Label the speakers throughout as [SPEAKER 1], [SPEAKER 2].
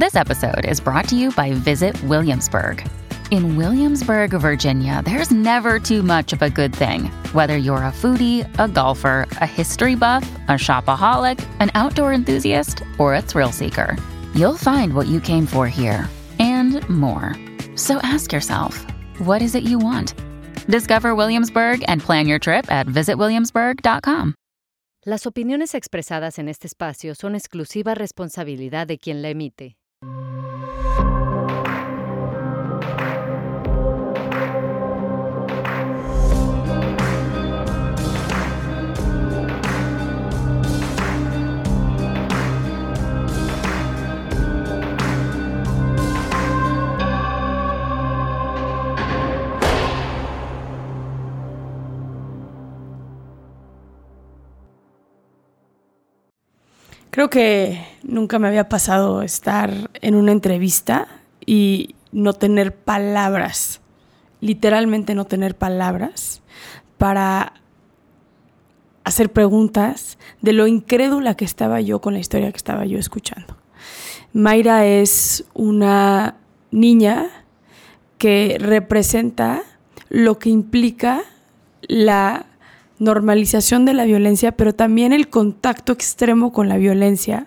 [SPEAKER 1] This episode is brought to you by Visit Williamsburg. In Williamsburg, Virginia, there's never too much of a good thing. Whether you're a foodie, a golfer, a history buff, a shopaholic, an outdoor enthusiast, or a thrill seeker, you'll find what you came for here and more. So ask yourself, what is it you want? Discover Williamsburg and plan your trip at visitwilliamsburg.com.
[SPEAKER 2] Las opiniones expresadas en este espacio son exclusiva responsabilidad de quien la emite. Thank you.
[SPEAKER 3] Creo que nunca me había pasado estar en una entrevista y no tener palabras, literalmente no tener palabras para hacer preguntas de lo incrédula que estaba yo con la historia que estaba yo escuchando. Mayra es una niña que representa lo que implica la normalización de la violencia, pero también el contacto extremo con la violencia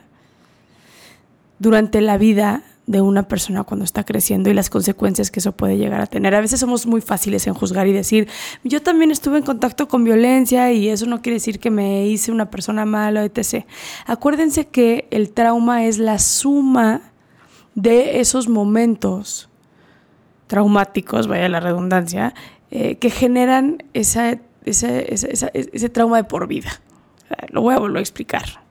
[SPEAKER 3] durante la vida de una persona cuando está creciendo y las consecuencias que eso puede llegar a tener. A veces somos muy fáciles en juzgar y decir, yo también estuve en contacto con violencia y eso no quiere decir que me hice una persona mala, etc. Acuérdense que el trauma es la suma de esos momentos traumáticos, vaya la redundancia, eh, que generan esa ese, ese, trauma de por vida. Lo voy a volver a explicar.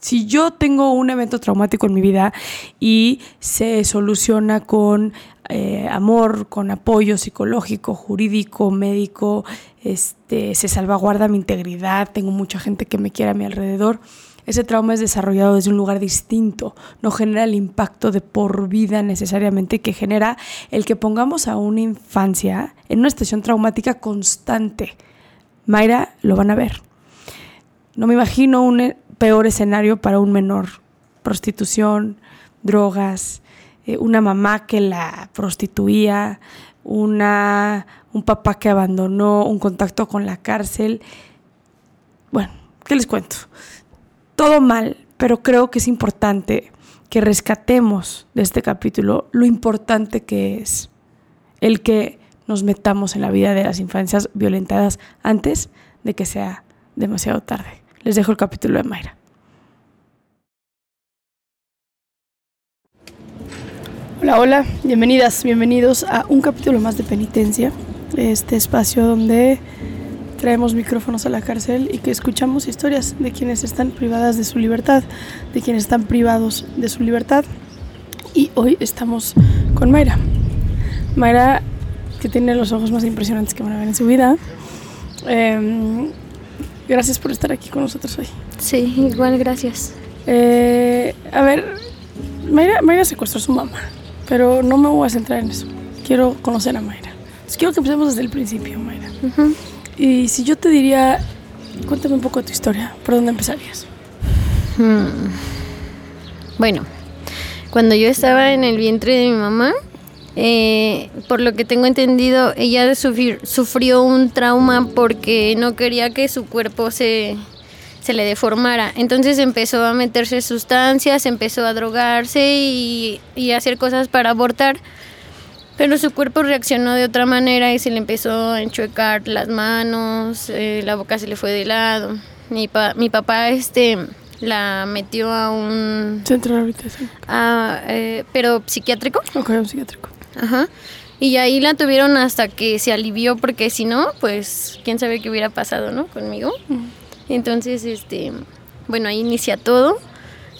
[SPEAKER 3] Si yo tengo un evento traumático en mi vida y se soluciona con eh, amor, con apoyo psicológico, jurídico, médico, este, se salvaguarda mi integridad, tengo mucha gente que me quiere a mi alrededor, ese trauma es desarrollado desde un lugar distinto, no genera el impacto de por vida necesariamente que genera el que pongamos a una infancia en una situación traumática constante Mayra lo van a ver. No me imagino un eh, peor escenario para un menor. Prostitución, drogas, eh, una mamá que la prostituía, una, un papá que abandonó, un contacto con la cárcel. Bueno, ¿qué les cuento? Todo mal, pero creo que es importante que rescatemos de este capítulo lo importante que es el que nos metamos en la vida de las infancias violentadas antes de que sea demasiado tarde. Les dejo el capítulo de Mayra. Hola, hola, bienvenidas, bienvenidos a un capítulo más de Penitencia, este espacio donde traemos micrófonos a la cárcel y que escuchamos historias de quienes están privadas de su libertad, de quienes están privados de su libertad. Y hoy estamos con Mayra. Mayra que tiene los ojos más impresionantes que van a ver en su vida. Em, gracias por estar aquí con nosotros hoy.
[SPEAKER 4] Sí, igual gracias.
[SPEAKER 3] Eh, a ver, Mayra, Mayra secuestró a su mamá, pero no me voy a centrar en eso. Quiero conocer a Mayra. quiero que empecemos desde el principio, Mayra. Y si yo te diría, cuéntame un poco de tu historia, ¿por dónde empezarías?
[SPEAKER 4] Hmm. Bueno, cuando yo estaba en el vientre de mi mamá, eh, por lo que tengo entendido, ella sufrió un trauma porque no quería que su cuerpo se, se le deformara. Entonces empezó a meterse sustancias, empezó a drogarse y, y hacer cosas para abortar. Pero su cuerpo reaccionó de otra manera y se le empezó a enchuecar las manos, eh, la boca se le fue de lado. Mi, mi papá este, la metió a un...
[SPEAKER 3] Centro de rehabilitación.
[SPEAKER 4] Eh, ¿Pero psiquiátrico?
[SPEAKER 3] Ok, un psiquiátrico.
[SPEAKER 4] Ajá. Y ahí la tuvieron hasta que se alivió, porque si no, pues quién sabe qué hubiera pasado, ¿no? Conmigo. Entonces, este, bueno, ahí inicia todo.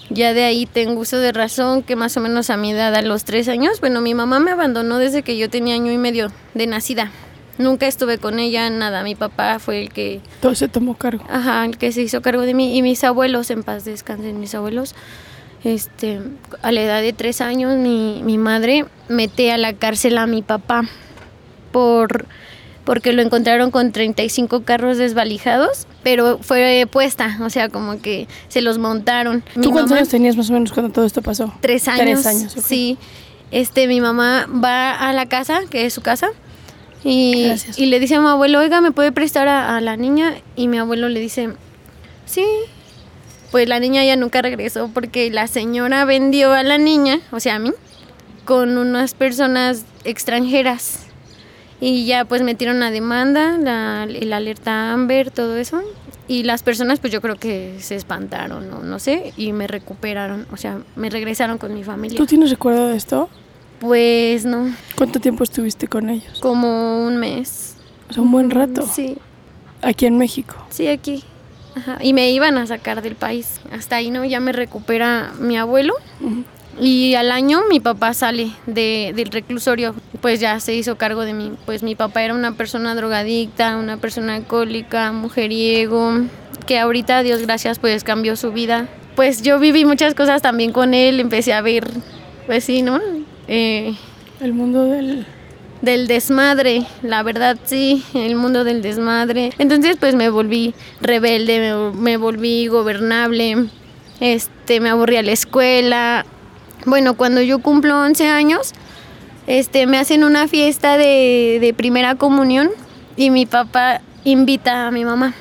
[SPEAKER 4] Ya de ahí tengo uso de razón que más o menos a mi edad, a los tres años, bueno, mi mamá me abandonó desde que yo tenía año y medio de nacida. Nunca estuve con ella, nada. Mi papá fue el que...
[SPEAKER 3] Todo se tomó cargo.
[SPEAKER 4] Ajá, el que se hizo cargo de mí. Y mis abuelos, en paz descansen mis abuelos, este, a la edad de tres años mi, mi madre mete a la cárcel a mi papá por porque lo encontraron con 35 carros desvalijados, pero fue puesta, o sea, como que se los montaron.
[SPEAKER 5] ¿Tú cuántos años tenías más o menos cuando todo esto pasó?
[SPEAKER 4] Tres años. Tres años, sí. Este, mi mamá va a la casa, que es su casa, y, y le dice a mi abuelo, oiga, ¿me puede prestar a, a la niña? Y mi abuelo le dice, sí, pues la niña ya nunca regresó porque la señora vendió a la niña, o sea, a mí, con unas personas extranjeras. Y ya pues metieron la demanda, la, el alerta Amber, todo eso. Y las personas pues yo creo que se espantaron o no sé y me recuperaron, o sea, me regresaron con mi familia.
[SPEAKER 5] ¿Tú tienes recuerdo de esto?
[SPEAKER 4] Pues no.
[SPEAKER 5] ¿Cuánto tiempo estuviste con ellos?
[SPEAKER 4] Como un mes.
[SPEAKER 5] O sea, un buen rato.
[SPEAKER 4] Sí.
[SPEAKER 5] ¿Aquí en México?
[SPEAKER 4] Sí, aquí. Ajá. Y me iban a sacar del país. Hasta ahí, ¿no? Ya me recupera mi abuelo. Y al año mi papá sale de, del reclusorio, pues ya se hizo cargo de mí. Pues mi papá era una persona drogadicta, una persona alcohólica, mujeriego, que ahorita, Dios gracias, pues cambió su vida. Pues yo viví muchas cosas también con él, empecé a ver, pues sí, ¿no?
[SPEAKER 5] Eh, el mundo del...
[SPEAKER 4] Del desmadre, la verdad sí, el mundo del desmadre. Entonces pues me volví rebelde, me, me volví gobernable, este, me aburrí a la escuela, bueno, cuando yo cumplo 11 años, este, me hacen una fiesta de, de primera comunión y mi papá invita a mi mamá.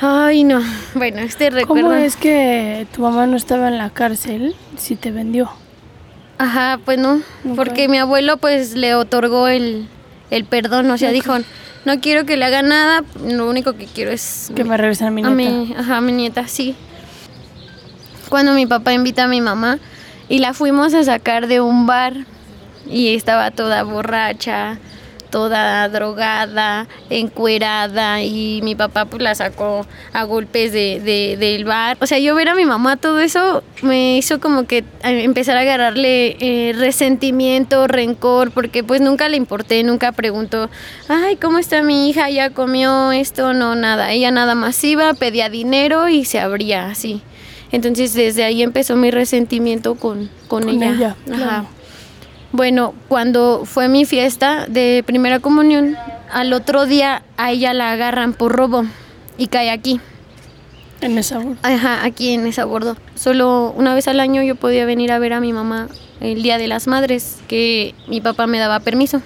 [SPEAKER 4] Ay, no. Bueno, este recuerdo.
[SPEAKER 5] ¿Cómo es que tu mamá no estaba en la cárcel si te vendió?
[SPEAKER 4] Ajá, pues no. Porque mi abuelo, pues, le otorgó el, el perdón. O sea, dijo: No quiero que le haga nada. Lo único que quiero es.
[SPEAKER 5] Que me regresen a mi nieta.
[SPEAKER 4] A mi, ajá, a mi nieta, sí cuando mi papá invita a mi mamá y la fuimos a sacar de un bar y estaba toda borracha, toda drogada, encuerada y mi papá pues la sacó a golpes de, del bar. O sea, yo ver a mi mamá todo eso me hizo como que empezar a agarrarle eh, resentimiento, rencor, porque pues nunca le importé, nunca preguntó, ay, ¿cómo está mi hija? ¿Ya comió esto? No, nada. Ella nada más iba, pedía dinero y se abría así. Entonces desde ahí empezó mi resentimiento con, con, ella. Bueno, cuando fue mi fiesta de primera comunión, al otro día a ella la agarran por robo y cae aquí.
[SPEAKER 5] En esa bordo.
[SPEAKER 4] Ajá, aquí en esa bordo. Solo una vez al año yo podía venir a ver a mi mamá el Día de las Madres, que mi papá me daba permiso.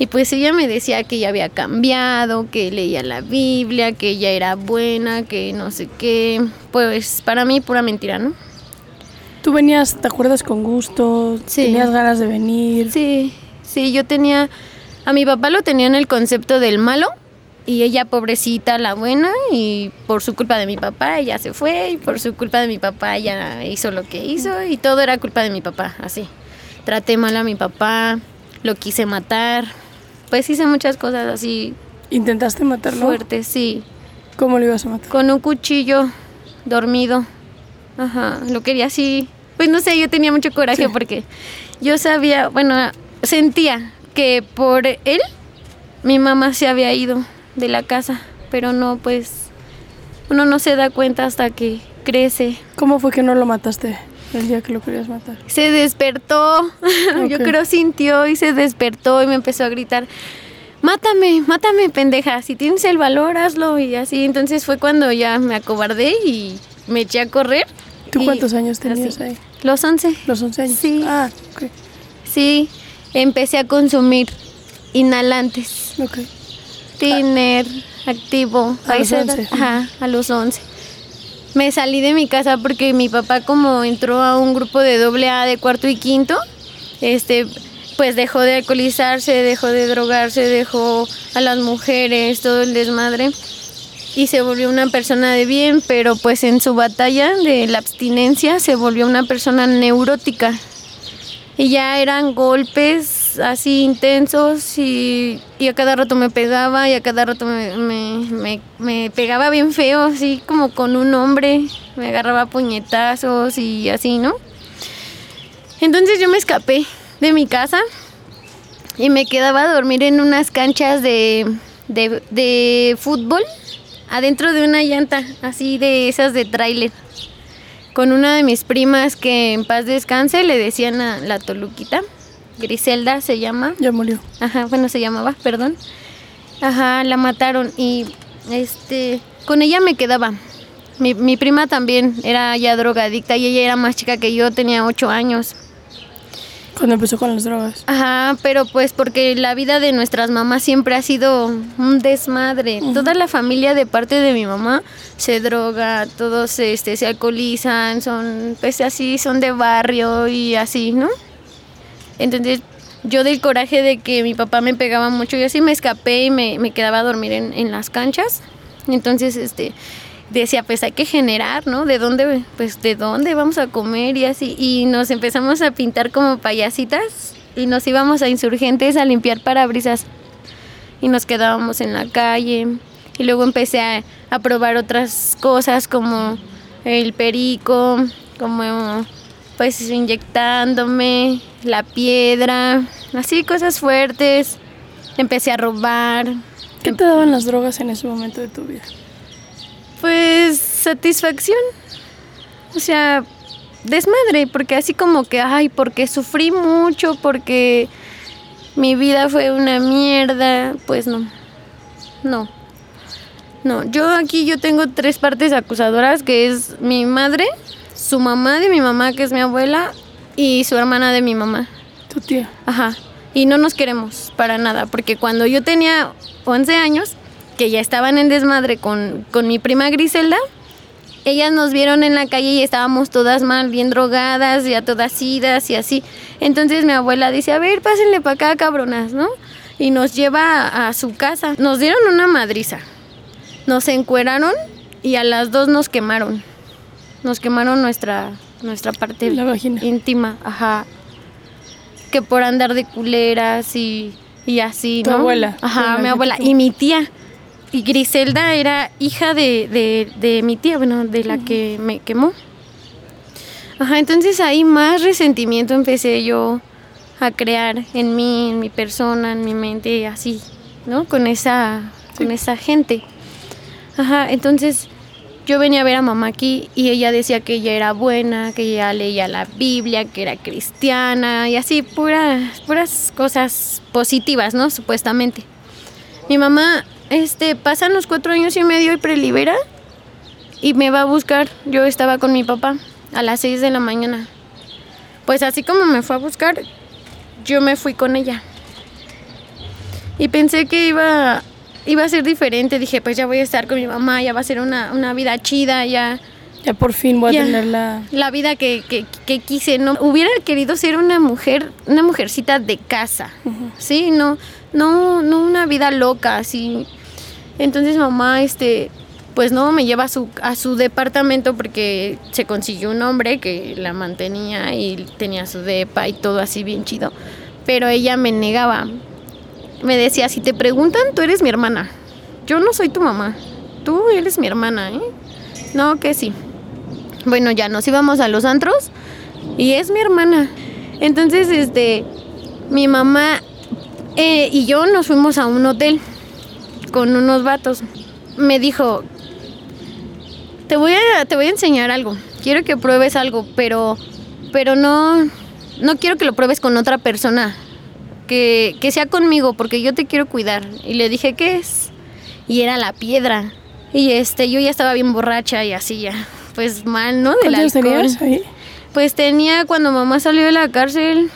[SPEAKER 4] Y pues ella me decía que ella había cambiado, que leía la Biblia, que ella era buena, que no sé qué. Pues para mí pura mentira, ¿no?
[SPEAKER 5] ¿Tú venías, te acuerdas, con gusto? Sí. ¿Tenías ganas de venir?
[SPEAKER 4] Sí, sí, yo tenía... A mi papá lo tenía en el concepto del malo y ella pobrecita la buena y por su culpa de mi papá ella se fue y por su culpa de mi papá ella hizo lo que hizo y todo era culpa de mi papá, así. Traté mal a mi papá, lo quise matar, pues hice muchas cosas así.
[SPEAKER 5] ¿Intentaste matarlo?
[SPEAKER 4] Fuerte, sí.
[SPEAKER 5] ¿Cómo lo ibas a matar?
[SPEAKER 4] Con un cuchillo dormido. Ajá, lo quería así. Pues no sé, yo tenía mucho coraje porque yo sabía, bueno, sentía que por él mi mamá se había ido de la casa, pero no, pues uno no se da cuenta hasta que crece.
[SPEAKER 5] ¿Cómo fue que no lo mataste? El día que lo querías matar.
[SPEAKER 4] Se despertó, yo creo sintió y se despertó y me empezó a gritar, mátame, mátame, pendeja, si tienes el valor, hazlo y así. Entonces fue cuando ya me acobardé y me eché a correr.
[SPEAKER 5] ¿Tú cuántos años tenías ahí?
[SPEAKER 4] Los 11.
[SPEAKER 5] Los 11 años.
[SPEAKER 4] Sí.
[SPEAKER 5] Ah, ok.
[SPEAKER 4] Sí, empecé a consumir inhalantes.
[SPEAKER 5] Ok.
[SPEAKER 4] Tiner, activo.
[SPEAKER 5] A los 11.
[SPEAKER 4] Ajá, a los 11 me salí de mi casa porque mi papá como entró a un grupo de doble A de cuarto y quinto, este, pues dejó de alcoholizarse, dejó de drogarse, dejó a las mujeres, todo el desmadre y se volvió una persona de bien, pero pues en su batalla de la abstinencia se volvió una persona neurótica. Y ya eran golpes así intensos y, a cada rato me pegaba y a cada rato me, me, pegaba bien feo, así como con un hombre, me agarraba puñetazos y así, ¿no? Entonces yo me escapé de mi casa y me quedaba a dormir en unas canchas de, de fútbol adentro de una llanta, así de esas de tráiler con una de mis primas que en paz descanse le decían a la Toluquita Griselda se llama.
[SPEAKER 5] Ya murió.
[SPEAKER 4] Ajá, bueno, se llamaba, perdón. Ajá, la mataron y este, con ella me quedaba. Mi, mi prima también era ya drogadicta y ella era más chica que yo, tenía ocho años.
[SPEAKER 5] Cuando empezó con las drogas.
[SPEAKER 4] Ajá, pero pues porque la vida de nuestras mamás siempre ha sido un desmadre. Toda la familia de parte de mi mamá se droga, todos este, se alcoholizan, son pues así, son de barrio y así, ¿no? Entonces yo del coraje de que mi papá me pegaba mucho, yo así me escapé y me, me quedaba a dormir en, en las canchas. Entonces, este, decía, pues hay que generar, ¿no? ¿De dónde, pues, de dónde vamos a comer y así? Y nos empezamos a pintar como payasitas y nos íbamos a insurgentes a limpiar parabrisas y nos quedábamos en la calle. Y luego empecé a, a probar otras cosas como el perico, como pues inyectándome, la piedra, así cosas fuertes. Empecé a robar.
[SPEAKER 5] ¿Qué te daban las drogas en ese momento de tu vida?
[SPEAKER 4] Pues satisfacción. O sea, desmadre, porque así como que, ay, porque sufrí mucho, porque mi vida fue una mierda, pues no. No. No, yo aquí yo tengo tres partes acusadoras, que es mi madre, su mamá de mi mamá, que es mi abuela, y su hermana de mi mamá.
[SPEAKER 5] Tu tía.
[SPEAKER 4] Ajá. Y no nos queremos para nada, porque cuando yo tenía 11 años, que ya estaban en desmadre con, con mi prima Griselda, ellas nos vieron en la calle y estábamos todas mal, bien drogadas, ya todas idas y así. Entonces mi abuela dice, a ver, pásenle para acá, cabronas, ¿no? Y nos lleva a, a su casa. Nos dieron una madriza. Nos encueraron y a las dos nos quemaron. Nos quemaron nuestra, nuestra parte
[SPEAKER 5] La vagina.
[SPEAKER 4] íntima, ajá. Que por andar de culeras y, y así,
[SPEAKER 5] Tu
[SPEAKER 4] ¿no?
[SPEAKER 5] abuela.
[SPEAKER 4] Ajá,
[SPEAKER 5] Tu
[SPEAKER 4] mi abuela. Y mi tía. Y Griselda era hija de, de, de mi tía, bueno, de la que me quemó. Ajá, entonces ahí más resentimiento empecé yo a crear en mí, en mi persona, en mi mente, así, ¿no? Con esa, con esa gente. Ajá, entonces yo venía a ver a mamá aquí y ella decía que ella era buena, que ella leía la Biblia, que era cristiana y así, puras, puras cosas positivas, ¿no? Supuestamente. Mi mamá, este, pasan los cuatro años y medio y prelibera y me va a buscar. Yo estaba con mi papá a las seis de la mañana. Pues así como me fue a buscar, yo me fui con ella. Y pensé que iba, iba a ser diferente. Dije, pues ya voy a estar con mi mamá, ya va a ser una, una vida chida, ya
[SPEAKER 5] Ya por fin voy a tener la...
[SPEAKER 4] la vida que, que, que quise. No hubiera querido ser una mujer, una mujercita de casa, sí, no, no, no una vida loca, así. Entonces mamá, este, pues no, me lleva a su, a su departamento porque se consiguió un hombre que la mantenía y tenía su depa y todo así bien chido. Pero ella me negaba. Me decía, si te preguntan, tú eres mi hermana. Yo no soy tu mamá. Tú eres mi hermana, ¿eh? No, que sí. Bueno, ya nos íbamos a los antros y es mi hermana. Entonces, este, mi mamá eh, y yo nos fuimos a un hotel con unos vatos. Me dijo, te voy a, te voy a enseñar algo. Quiero que pruebes algo, pero, pero no, no quiero que lo pruebes con otra persona. Que, que sea conmigo, porque yo te quiero cuidar. Y le dije, ¿qué es? Y era la piedra. Y este, yo ya estaba bien borracha y así ya, pues mal, ¿no? Del
[SPEAKER 5] ¿Cuántos
[SPEAKER 4] alcohol.
[SPEAKER 5] tenías ahí?
[SPEAKER 4] Pues tenía cuando mamá salió de la cárcel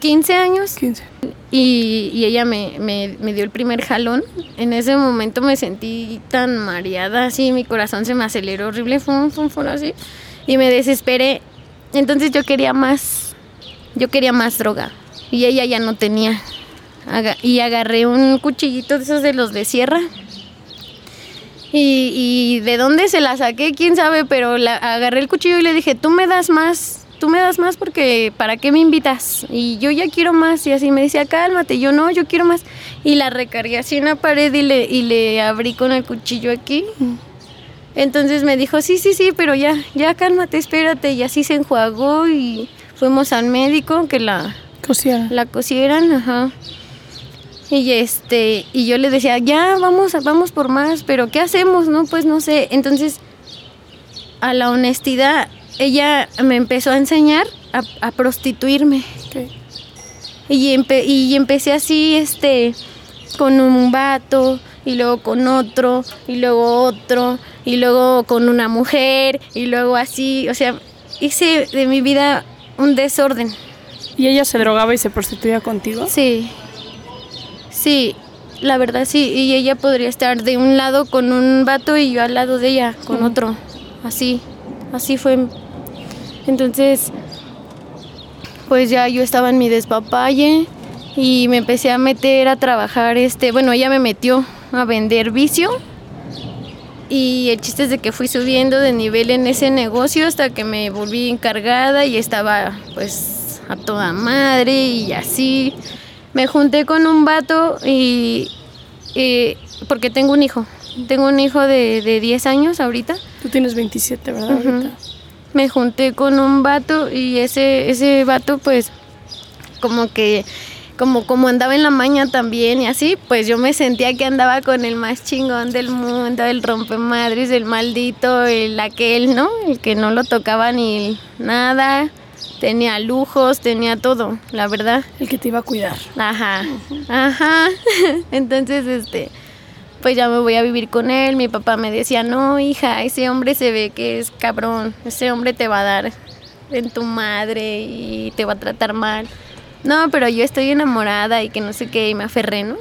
[SPEAKER 4] 15 años
[SPEAKER 5] 15.
[SPEAKER 4] y, y ella me, me- me dio el primer jalón. En ese momento me sentí tan mareada, así mi corazón se me aceleró horrible, fum, fum, fum, así. Y me desesperé. Entonces yo quería más, yo quería más droga. Y ella ya no tenía. Aga- y agarré un cuchillito de esos de los de sierra. Y, y de dónde se la saqué, quién sabe, pero la, agarré el cuchillo y le dije, tú me das más, tú me das más porque ¿para qué me invitas? Y yo ya quiero más. Y así me decía, cálmate, yo no, yo quiero más. Y la recargué así en la pared y le, y le abrí con el cuchillo aquí. Entonces me dijo, sí, sí, sí, pero ya, ya cálmate, espérate. Y así se enjuagó y fuimos al médico que la,
[SPEAKER 5] Cosiera.
[SPEAKER 4] la cosieran, ajá. Y este, y yo le decía, ya vamos, vamos por más, pero ¿qué hacemos? No, pues no sé. Entonces, a la honestidad, ella me empezó a enseñar a, a prostituirme. Y, empe- y empecé así, este, con un vato, y luego con otro, y luego otro, y luego con una mujer, y luego así, o sea, hice de mi vida un desorden.
[SPEAKER 5] ¿Y ella se drogaba y se prostituía contigo?
[SPEAKER 4] Sí, sí, la verdad sí, y ella podría estar de un lado con un vato y yo al lado de ella con otro, así, así fue. Entonces, pues ya yo estaba en mi despapalle y me empecé a meter a trabajar, este, bueno, ella me metió a vender vicio y el chiste es de que fui subiendo de nivel en ese negocio hasta que me volví encargada y estaba pues a toda madre y así. Me junté con un vato y, y- porque tengo un hijo, tengo un hijo de, de 10 años ahorita.
[SPEAKER 5] Tú tienes 27, ¿verdad? Ahorita?
[SPEAKER 4] Me junté con un vato y ese, ese vato pues como que como, como andaba en la maña también y así, pues yo me sentía que andaba con el más chingón del mundo, el rompemadres, el maldito, el aquel, ¿no? El que no lo tocaba ni nada, tenía lujos, tenía todo, la verdad.
[SPEAKER 5] El que te iba a cuidar.
[SPEAKER 4] Ajá, ajá. Entonces, este, pues ya me voy a vivir con él. Mi papá me decía, no, hija, ese hombre se ve que es cabrón. Ese hombre te va a dar en tu madre y te va a tratar mal. No, pero yo estoy enamorada y que no sé qué, y me aferré, ¿no?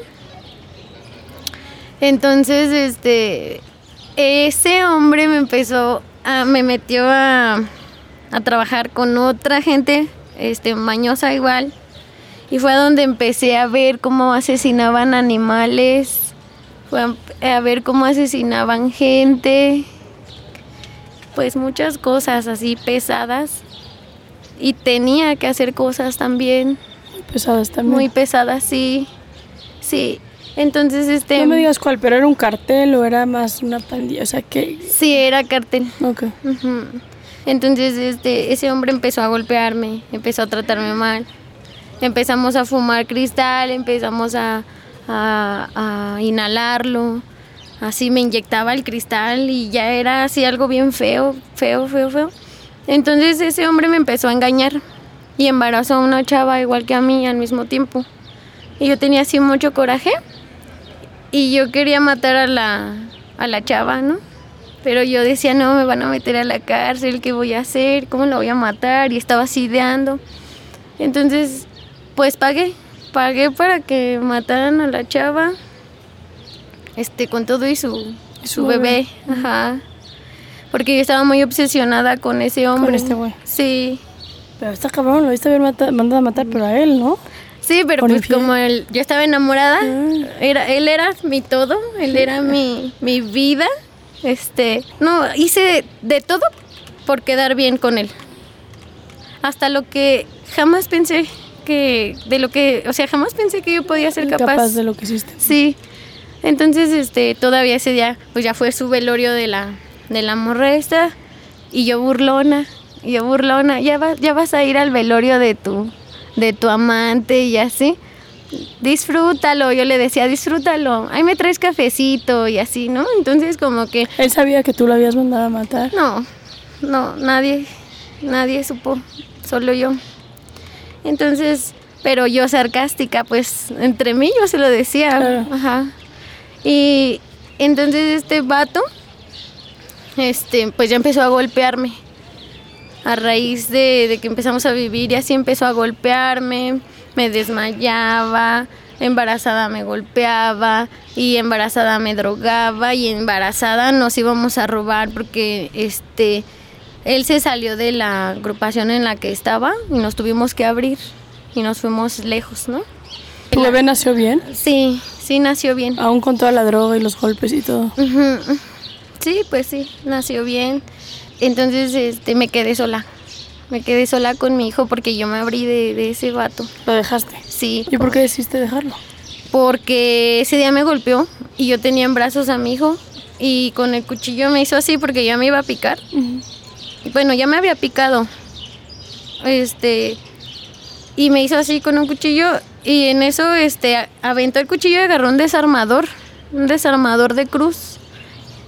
[SPEAKER 4] Entonces, este, ese hombre me empezó, a, me metió a, a trabajar con otra gente, este, mañosa igual. Y fue donde empecé a ver cómo asesinaban animales, fue a, ver cómo asesinaban gente, pues muchas cosas así pesadas. Y tenía que hacer cosas también
[SPEAKER 5] Pesadas también.
[SPEAKER 4] muy pesadas, sí, sí. Entonces, este,
[SPEAKER 5] No me digas cuál, pero era un cartel o era más una pandilla. O sea, que.
[SPEAKER 4] sí, era cartel.
[SPEAKER 5] Ok.
[SPEAKER 4] Entonces, este, ese hombre empezó a golpearme, empezó a tratarme mal. Empezamos a fumar cristal, empezamos a, a- a inhalarlo. Así me inyectaba el cristal y ya era así algo bien feo, feo, feo, feo. Entonces ese hombre me empezó a engañar y embarazó a una chava igual que a mí al mismo tiempo. Y yo tenía así mucho coraje y yo quería matar a la, a la chava, ¿no? Pero yo decía, no, me van a meter a la cárcel, ¿qué voy a hacer? ¿Cómo la voy a matar? Y estaba así ideando. Entonces, pues pagué, pagué para que mataran a la chava, este, con todo y su, su bebé, ajá. Porque yo estaba muy obsesionada con ese hombre.
[SPEAKER 5] este güey.
[SPEAKER 4] Sí,
[SPEAKER 5] Pero está cabrón, lo viste haber mandado a matar, pero a él, ¿no?
[SPEAKER 4] Sí, pero
[SPEAKER 5] Con
[SPEAKER 4] pues como él, yo estaba enamorada, era, él era mi todo, él era mi, mi vida. Este, no, hice de todo por quedar bien con él. Hasta lo que jamás pensé que, de lo que, o sea, jamás pensé que yo podía ser capaz.
[SPEAKER 5] Capaz de lo que hiciste.
[SPEAKER 4] Sí. Entonces, este, todavía ese día, pues ya fue su velorio de la, de la morra esta, y yo burlona, y yo burlona, ya vas, ya vas a ir al velorio de tu, de tu amante y así. Disfrútalo, yo le decía, disfrútalo. Ahí me traes cafecito y así, ¿no? Entonces como que
[SPEAKER 5] Él sabía que tú lo habías mandado a matar.
[SPEAKER 4] no, no, nadie, nadie supo, solo yo. Entonces, pero yo sarcástica, pues entre mí yo se lo decía,
[SPEAKER 5] Claro.
[SPEAKER 4] ajá. Y entonces este vato, este, pues ya empezó a golpearme. A raíz de, de que empezamos a vivir y así empezó a golpearme, me desmayaba, embarazada me golpeaba y embarazada me drogaba y embarazada nos íbamos a robar porque este él se salió de la agrupación en la que estaba y nos tuvimos que abrir y nos fuimos lejos, ¿no?
[SPEAKER 5] ¿Tu bebé nació bien?
[SPEAKER 4] Sí, sí nació bien.
[SPEAKER 5] Aún con toda la droga y los golpes y todo.
[SPEAKER 4] Sí, pues sí, nació bien. Entonces este, me quedé sola. Me quedé sola con mi hijo porque yo me abrí de, de ese vato.
[SPEAKER 5] Lo dejaste.
[SPEAKER 4] Sí,
[SPEAKER 5] ¿Y por qué decidiste dejarlo?
[SPEAKER 4] porque ese día me golpeó y yo tenía en brazos a mi hijo y con el cuchillo me hizo así porque ya me iba a picar. Bueno, ya me había picado. Este y me hizo así con un cuchillo y en eso este aventó el cuchillo y agarró un desarmador, un desarmador de cruz.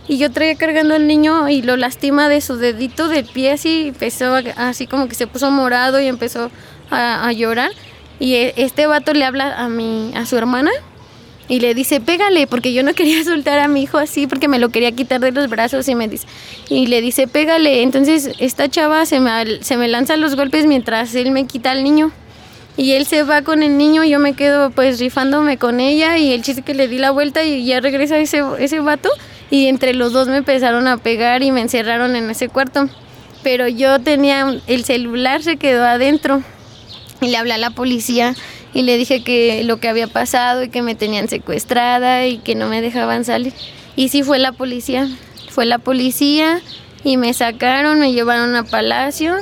[SPEAKER 4] Y yo traía cargando al niño y lo lastima de su dedito del pie así, empezó a- así como que se puso morado y empezó a, a llorar. Y e- este vato le habla a mi, a su hermana y le dice, pégale, porque yo no quería soltar a mi hijo así, porque me lo quería quitar de los brazos y me dice, y le dice, pégale. Entonces esta chava se me, se me lanza los golpes mientras él me quita al niño. Y él se va con el niño, yo me quedo pues rifándome con ella y el chiste que le di la vuelta y ya regresa ese, ese vato y entre los dos me empezaron a pegar y me encerraron en ese cuarto. Pero yo tenía, el celular se quedó adentro y le hablé a la policía y le dije que lo que había pasado y que me tenían secuestrada y que no me dejaban salir. Y sí fue la policía, fue la policía y me sacaron, me llevaron a Palacio,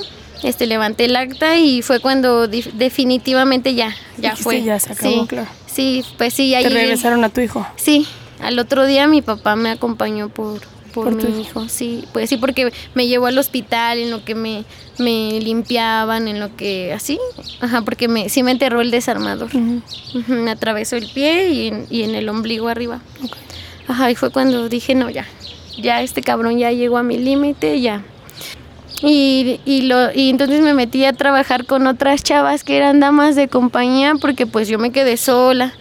[SPEAKER 4] este levanté el acta y fue cuando definitivamente ya, ya
[SPEAKER 5] Dijiste,
[SPEAKER 4] fue.
[SPEAKER 5] ya se acabó,
[SPEAKER 4] sí,
[SPEAKER 5] claro.
[SPEAKER 4] Sí, pues sí, ya
[SPEAKER 5] Te regresaron a tu hijo.
[SPEAKER 4] Sí, al otro día mi papá me acompañó por, por,
[SPEAKER 5] Por tu
[SPEAKER 4] mi hijo, sí, pues sí, porque me llevó al hospital en lo que me, me limpiaban, en lo que así, ajá, porque me, sí me enterró el desarmador, me atravesó el pie y en, y en el ombligo arriba, ajá, y fue cuando dije, no, ya, ya este cabrón ya llegó a mi límite, ya. Y, y, lo, y entonces me metí a trabajar con otras chavas que eran damas de compañía porque pues yo me quedé sola.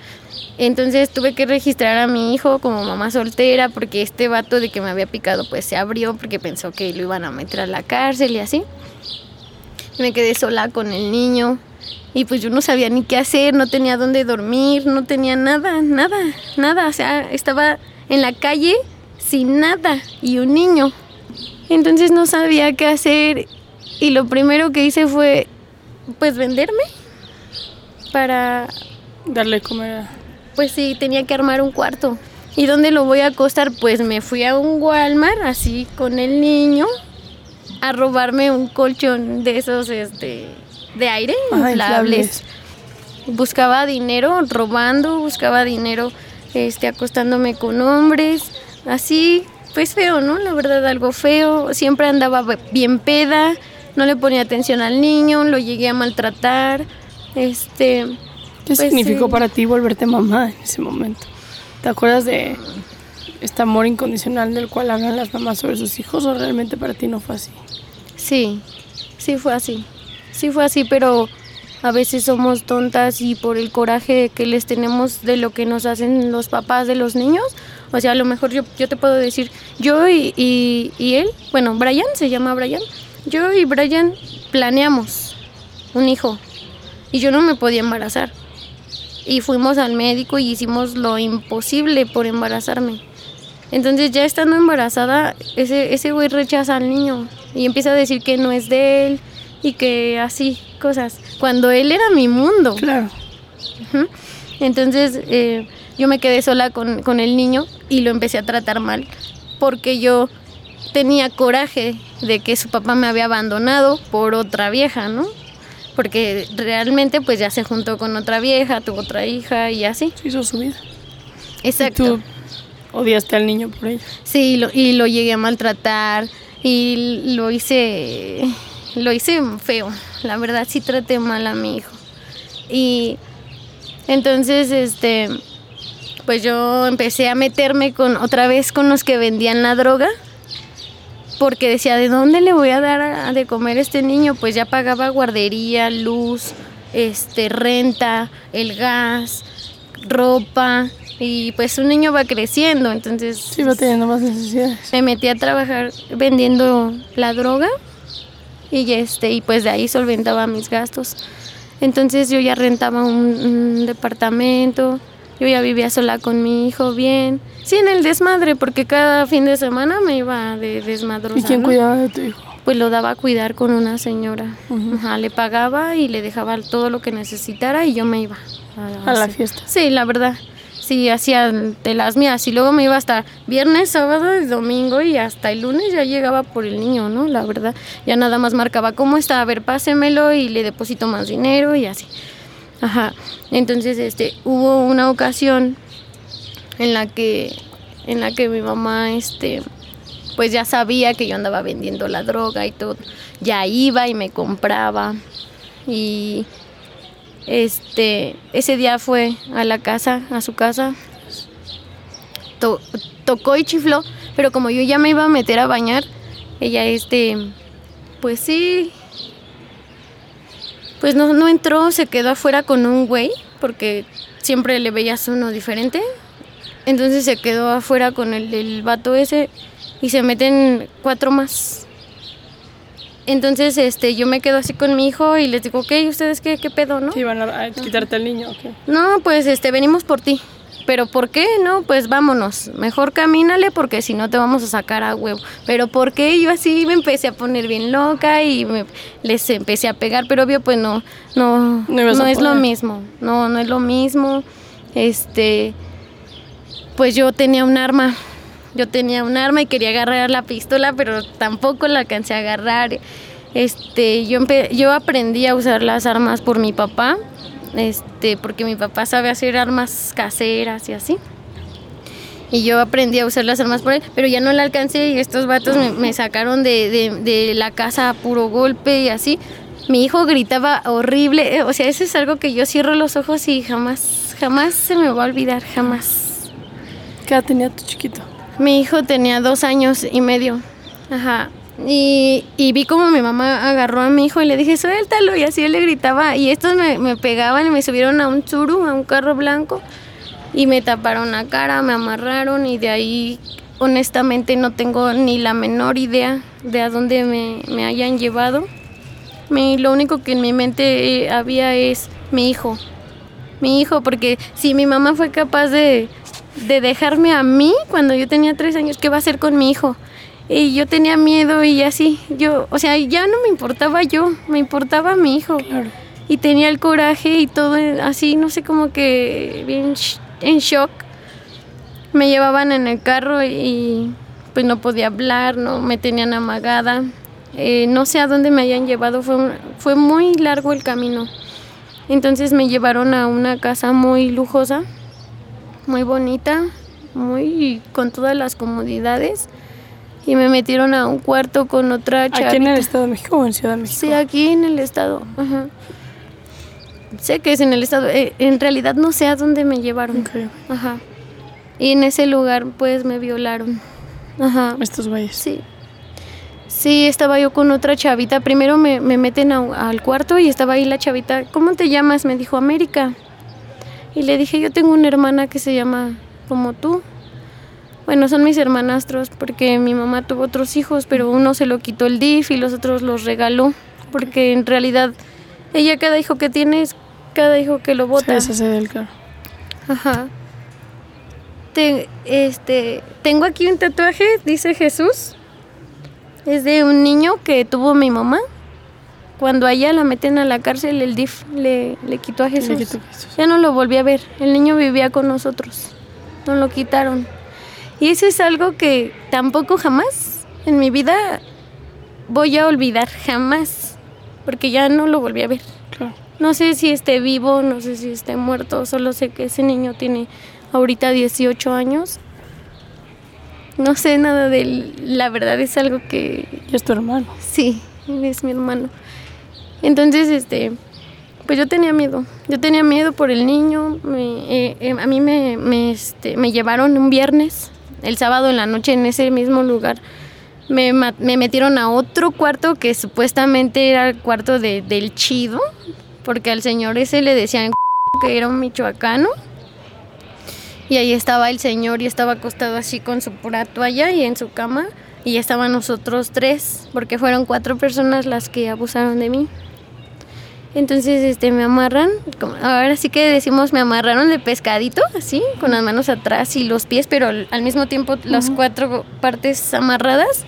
[SPEAKER 4] Entonces tuve que registrar a mi hijo como mamá soltera porque este vato de que me había picado pues se abrió porque pensó que lo iban a meter a la cárcel y así. Me quedé sola con el niño y pues yo no sabía ni qué hacer, no tenía dónde dormir, no tenía nada, nada, nada. O sea, estaba en la calle sin nada y un niño. Entonces no sabía qué hacer y lo primero que hice fue pues venderme para
[SPEAKER 5] Darle comer a...
[SPEAKER 4] pues sí, tenía que armar un cuarto. ¿Y dónde lo voy a acostar? Pues me fui a un Walmart, así con el niño, a robarme un colchón de esos este, de aire,
[SPEAKER 5] Ah,
[SPEAKER 4] inflables. Buscaba dinero robando, buscaba dinero este, acostándome con hombres, así, pues feo, ¿no? La verdad, algo feo. Siempre andaba bien peda, no le ponía atención al niño, lo llegué a maltratar. Este,
[SPEAKER 5] ¿Qué
[SPEAKER 4] Pues
[SPEAKER 5] significó
[SPEAKER 4] sí.
[SPEAKER 5] para ti volverte mamá en ese momento? ¿Te acuerdas de este amor incondicional del cual hablan las mamás sobre sus hijos o realmente para ti no fue así?
[SPEAKER 4] Sí, sí fue así. Sí fue así, pero a veces somos tontas y por el coraje que les tenemos de lo que nos hacen los papás de los niños. O sea, a lo mejor yo, yo te puedo decir, yo y, y, y él, bueno, Brian, se llama Brian, yo y Brian planeamos un hijo y yo no me podía embarazar. Y fuimos al médico y hicimos lo imposible por embarazarme. Entonces ya estando embarazada, ese, ese güey rechaza al niño y empieza a decir que no es de él y que así, cosas. Cuando él era mi mundo.
[SPEAKER 5] Claro.
[SPEAKER 4] Entonces eh, yo me quedé sola con, con el niño y lo empecé a tratar mal porque yo tenía coraje de que su papá me había abandonado por otra vieja, ¿no? Porque realmente pues ya se juntó con otra vieja, tuvo otra hija y así.
[SPEAKER 5] Se hizo su vida.
[SPEAKER 4] Exacto.
[SPEAKER 5] Y tú odiaste al niño por ello.
[SPEAKER 4] Sí, lo, y lo llegué a maltratar y lo hice, lo hice feo. La verdad sí traté mal a mi hijo. Y entonces, este, pues yo empecé a meterme con otra vez con los que vendían la droga. Porque decía, ¿de dónde le voy a dar a- de comer a este niño? Pues ya pagaba guardería, luz, este, renta, el gas, ropa. Y pues un niño va creciendo, entonces
[SPEAKER 5] Sí, va teniendo más necesidades.
[SPEAKER 4] me metí a trabajar vendiendo la droga y este y pues de ahí solventaba mis gastos. Entonces yo ya rentaba un, un departamento, yo ya vivía sola con mi hijo bien. Sí, en el desmadre, porque cada fin de semana me iba de desmadrosa.
[SPEAKER 5] ¿Y quién
[SPEAKER 4] ¿no?
[SPEAKER 5] cuidaba de tu hijo?
[SPEAKER 4] Pues lo daba a cuidar con una señora. Ajá, le pagaba y le dejaba todo lo que necesitara y yo me iba
[SPEAKER 5] A la fiesta.
[SPEAKER 4] Sí, la verdad. Sí, hacía de las mías. Y luego me iba hasta viernes, sábado y domingo y hasta el lunes ya llegaba por el niño, ¿no? La verdad. Ya nada más marcaba cómo está, a ver, pásemelo y le deposito más dinero y así. Ajá. Entonces, este, hubo una ocasión en la que, en la que mi mamá, este, pues ya sabía que yo andaba vendiendo la droga y todo. Ya iba y me compraba. Y este, ese día fue a la casa, a su casa. To- tocó y chifló, pero como yo ya me iba a meter a bañar, ella este, pues sí, pues no, no entró, se quedó afuera con un güey, porque siempre le veías uno diferente. Entonces se quedó afuera con el, el vato ese y se meten cuatro más. Entonces, este, yo me quedo así con mi hijo y les digo, ok, ¿ustedes qué, qué pedo, no?
[SPEAKER 5] Sí, van a, a quitarte al niño, ok.
[SPEAKER 4] No, pues, este, venimos por ti. Pero ¿por qué? No, pues vámonos. Mejor camínale porque si no te vamos a sacar a huevo. Pero ¿por qué? Yo así me empecé a poner bien loca y me, les empecé a pegar, pero obvio pues no, no,
[SPEAKER 5] No
[SPEAKER 4] no es lo mismo. No, no es lo mismo. Este, pues yo tenía un arma. Yo tenía un arma y quería agarrar la pistola, pero tampoco la alcancé a agarrar. Este, yo, yo aprendí a usar las armas por mi papá, este, porque mi papá sabe hacer armas caseras y así. Y yo aprendí a usar las armas por él, pero ya no la alcancé y estos vatos me, me sacaron de, de- de la casa a puro golpe y así. Mi hijo gritaba horrible, eh, o sea, eso es algo que yo cierro los ojos y jamás, jamás se me va a olvidar, jamás.
[SPEAKER 5] ¿Qué edad tenía tu chiquito?
[SPEAKER 4] Mi hijo tenía dos años y medio. Ajá. Y, y vi como mi mamá agarró a mi hijo y le dije, suéltalo. Y así él le gritaba. Y estos me, pegaban y me subieron a un churu, a un carro blanco. Y me taparon la cara, me amarraron. Y de ahí, honestamente, no tengo ni la menor idea de a dónde me, me hayan llevado. Lo único que en mi mente eh, había es mi hijo. Mi hijo, porque si mi mamá fue capaz de, de dejarme a mí cuando yo tenía tres años, ¿qué va a hacer con mi hijo? Y yo tenía miedo y así, yo, o sea, ya no me importaba yo, me importaba mi hijo.
[SPEAKER 5] Claro.
[SPEAKER 4] Y tenía el coraje y todo así, no sé, como que bien en shock. Me llevaban en el carro y pues no podía hablar, no me tenían amagada. Eh, no sé a dónde me hayan llevado, fue, un- fue muy largo el camino. Entonces me llevaron a una casa muy lujosa, muy bonita, muy con todas las comodidades. Y me metieron a un cuarto con otra chavita.
[SPEAKER 5] ¿Aquí en el Estado de México o en Ciudad de México?
[SPEAKER 4] Sí, aquí en el estado. Ajá. Sé que es en el estado. eh, en realidad no sé a dónde me llevaron.
[SPEAKER 5] Ok.
[SPEAKER 4] Ajá. Y en ese lugar pues me violaron. Ajá.
[SPEAKER 5] Estos güeyes.
[SPEAKER 4] Sí. Sí, estaba yo con otra chavita. Primero me, me meten a- al cuarto y estaba ahí la chavita. ¿Cómo te llamas? Me dijo América. Y le dije, yo tengo una hermana que se llama como tú. Bueno, son mis hermanastros porque mi mamá tuvo otros hijos, pero uno se lo quitó el DIF y los otros los regaló. Porque en realidad ella cada hijo que tiene es cada hijo que lo
[SPEAKER 5] Se
[SPEAKER 4] bota.
[SPEAKER 5] deshace del carro.
[SPEAKER 4] Ajá. Te- este, tengo aquí un tatuaje, dice Jesús. Es de un niño que tuvo mi mamá. Cuando a ella la meten a la cárcel, el DIF le, le quitó a Jesús.
[SPEAKER 5] Le quitó a Jesús.
[SPEAKER 4] Ya no lo volví a ver. El niño vivía con nosotros. Nos lo quitaron. Y eso es algo que tampoco jamás en mi vida voy a olvidar. Jamás. Porque ya no lo volví a ver.
[SPEAKER 5] Claro.
[SPEAKER 4] No sé si esté vivo, no sé si esté muerto, solo sé que ese niño tiene ahorita 18 años. No sé nada de él, la verdad es algo que
[SPEAKER 5] es tu hermano.
[SPEAKER 4] sí, es mi hermano. Entonces, este, pues yo tenía miedo, yo tenía miedo por el niño, me- eh, eh, a mí me, me, este, me llevaron un viernes, el sábado en la noche en ese mismo lugar. Me, me metieron a otro cuarto que supuestamente era el cuarto de, del chido, porque al señor ese le decían que era un michoacano. Y ahí estaba el señor y estaba acostado así con su pura toalla y en su cama. Y estaban nosotros tres, porque fueron cuatro personas las que abusaron de mí. Entonces, este, me amarran, como- ahora sí que decimos, me amarraron de pescadito, así, con las manos atrás y los pies, pero al mismo tiempo las cuatro partes amarradas.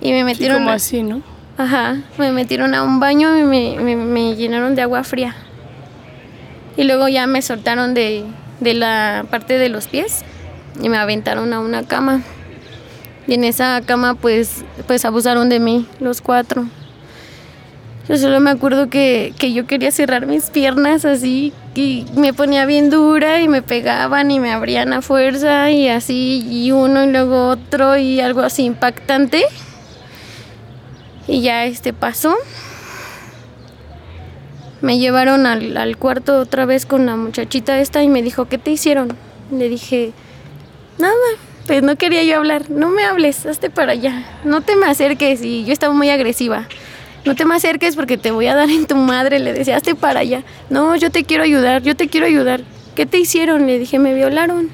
[SPEAKER 4] Y me
[SPEAKER 5] Sí,
[SPEAKER 4] metieron...
[SPEAKER 5] como
[SPEAKER 4] a-
[SPEAKER 5] así, ¿no?
[SPEAKER 4] Ajá, me metieron a un baño y me, me- me llenaron de agua fría. Y luego ya me soltaron de, de la parte de los pies y me aventaron a una cama. Y en esa cama pues, pues abusaron de mí, los cuatro. Yo solo me acuerdo que, que yo quería cerrar mis piernas así y me ponía bien dura y me pegaban y me abrían a fuerza y así y uno y luego otro y algo así impactante. Y ya este pasó. Me llevaron al, al cuarto otra vez con la muchachita esta y me dijo, ¿qué te hicieron? Le dije, nada, pues no quería yo hablar. No me hables, hazte para allá. No te me acerques. Y yo estaba muy agresiva. No te me acerques porque te voy a dar en tu madre. Le decía, hazte para allá. No, yo te quiero ayudar, yo te quiero ayudar. ¿Qué te hicieron? Le dije, me violaron.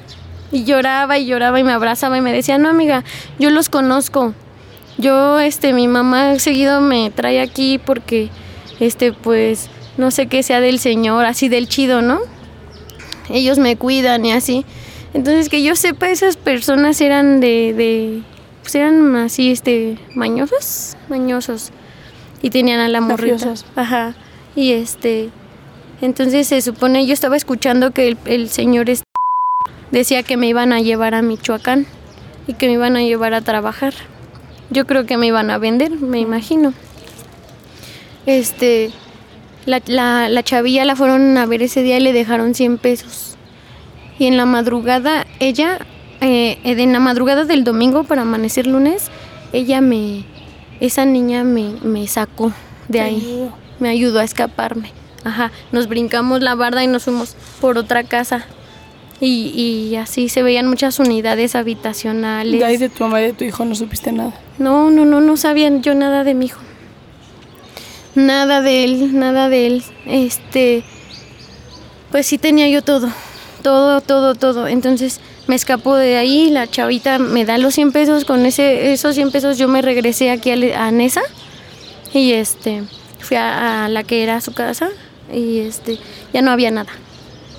[SPEAKER 4] Y lloraba y lloraba y me abrazaba y me decía, no amiga, yo los conozco. Yo, este, mi mamá seguido me trae aquí porque, este, pues, no sé qué sea del Señor, así del chido, ¿no? Ellos me cuidan y así. Entonces, que yo sepa, esas personas eran de, de pues eran así, este, mañosos, mañosos. Y tenían a la morrita.
[SPEAKER 5] Mafiosos.
[SPEAKER 4] Ajá. Y este, entonces se supone, yo estaba escuchando que el, el señor este decía que me iban a llevar a Michoacán y que me iban a llevar a trabajar. Yo creo que me iban a vender, me imagino. Este, la, la, la chavilla la fueron a ver ese día y le dejaron 100 pesos. Y en la madrugada, ella, eh, en la madrugada del domingo para amanecer lunes, ella me, esa niña me, me sacó de ahí, me ayudó a escaparme. Ajá, nos brincamos la barda y nos fuimos por otra casa. Y, y así se veían muchas unidades habitacionales.
[SPEAKER 5] De ahí de tu mamá y de tu hijo no supiste nada.
[SPEAKER 4] No, no, no, no sabían yo nada de mi hijo. Nada de él, nada de él. Este, pues sí tenía yo todo, todo, todo, todo. Entonces me escapó de ahí, la chavita me da los 100 pesos, con ese, esos 100 pesos yo me regresé aquí a, Nesa y este, fui a, a la que era su casa y este, ya no había nada,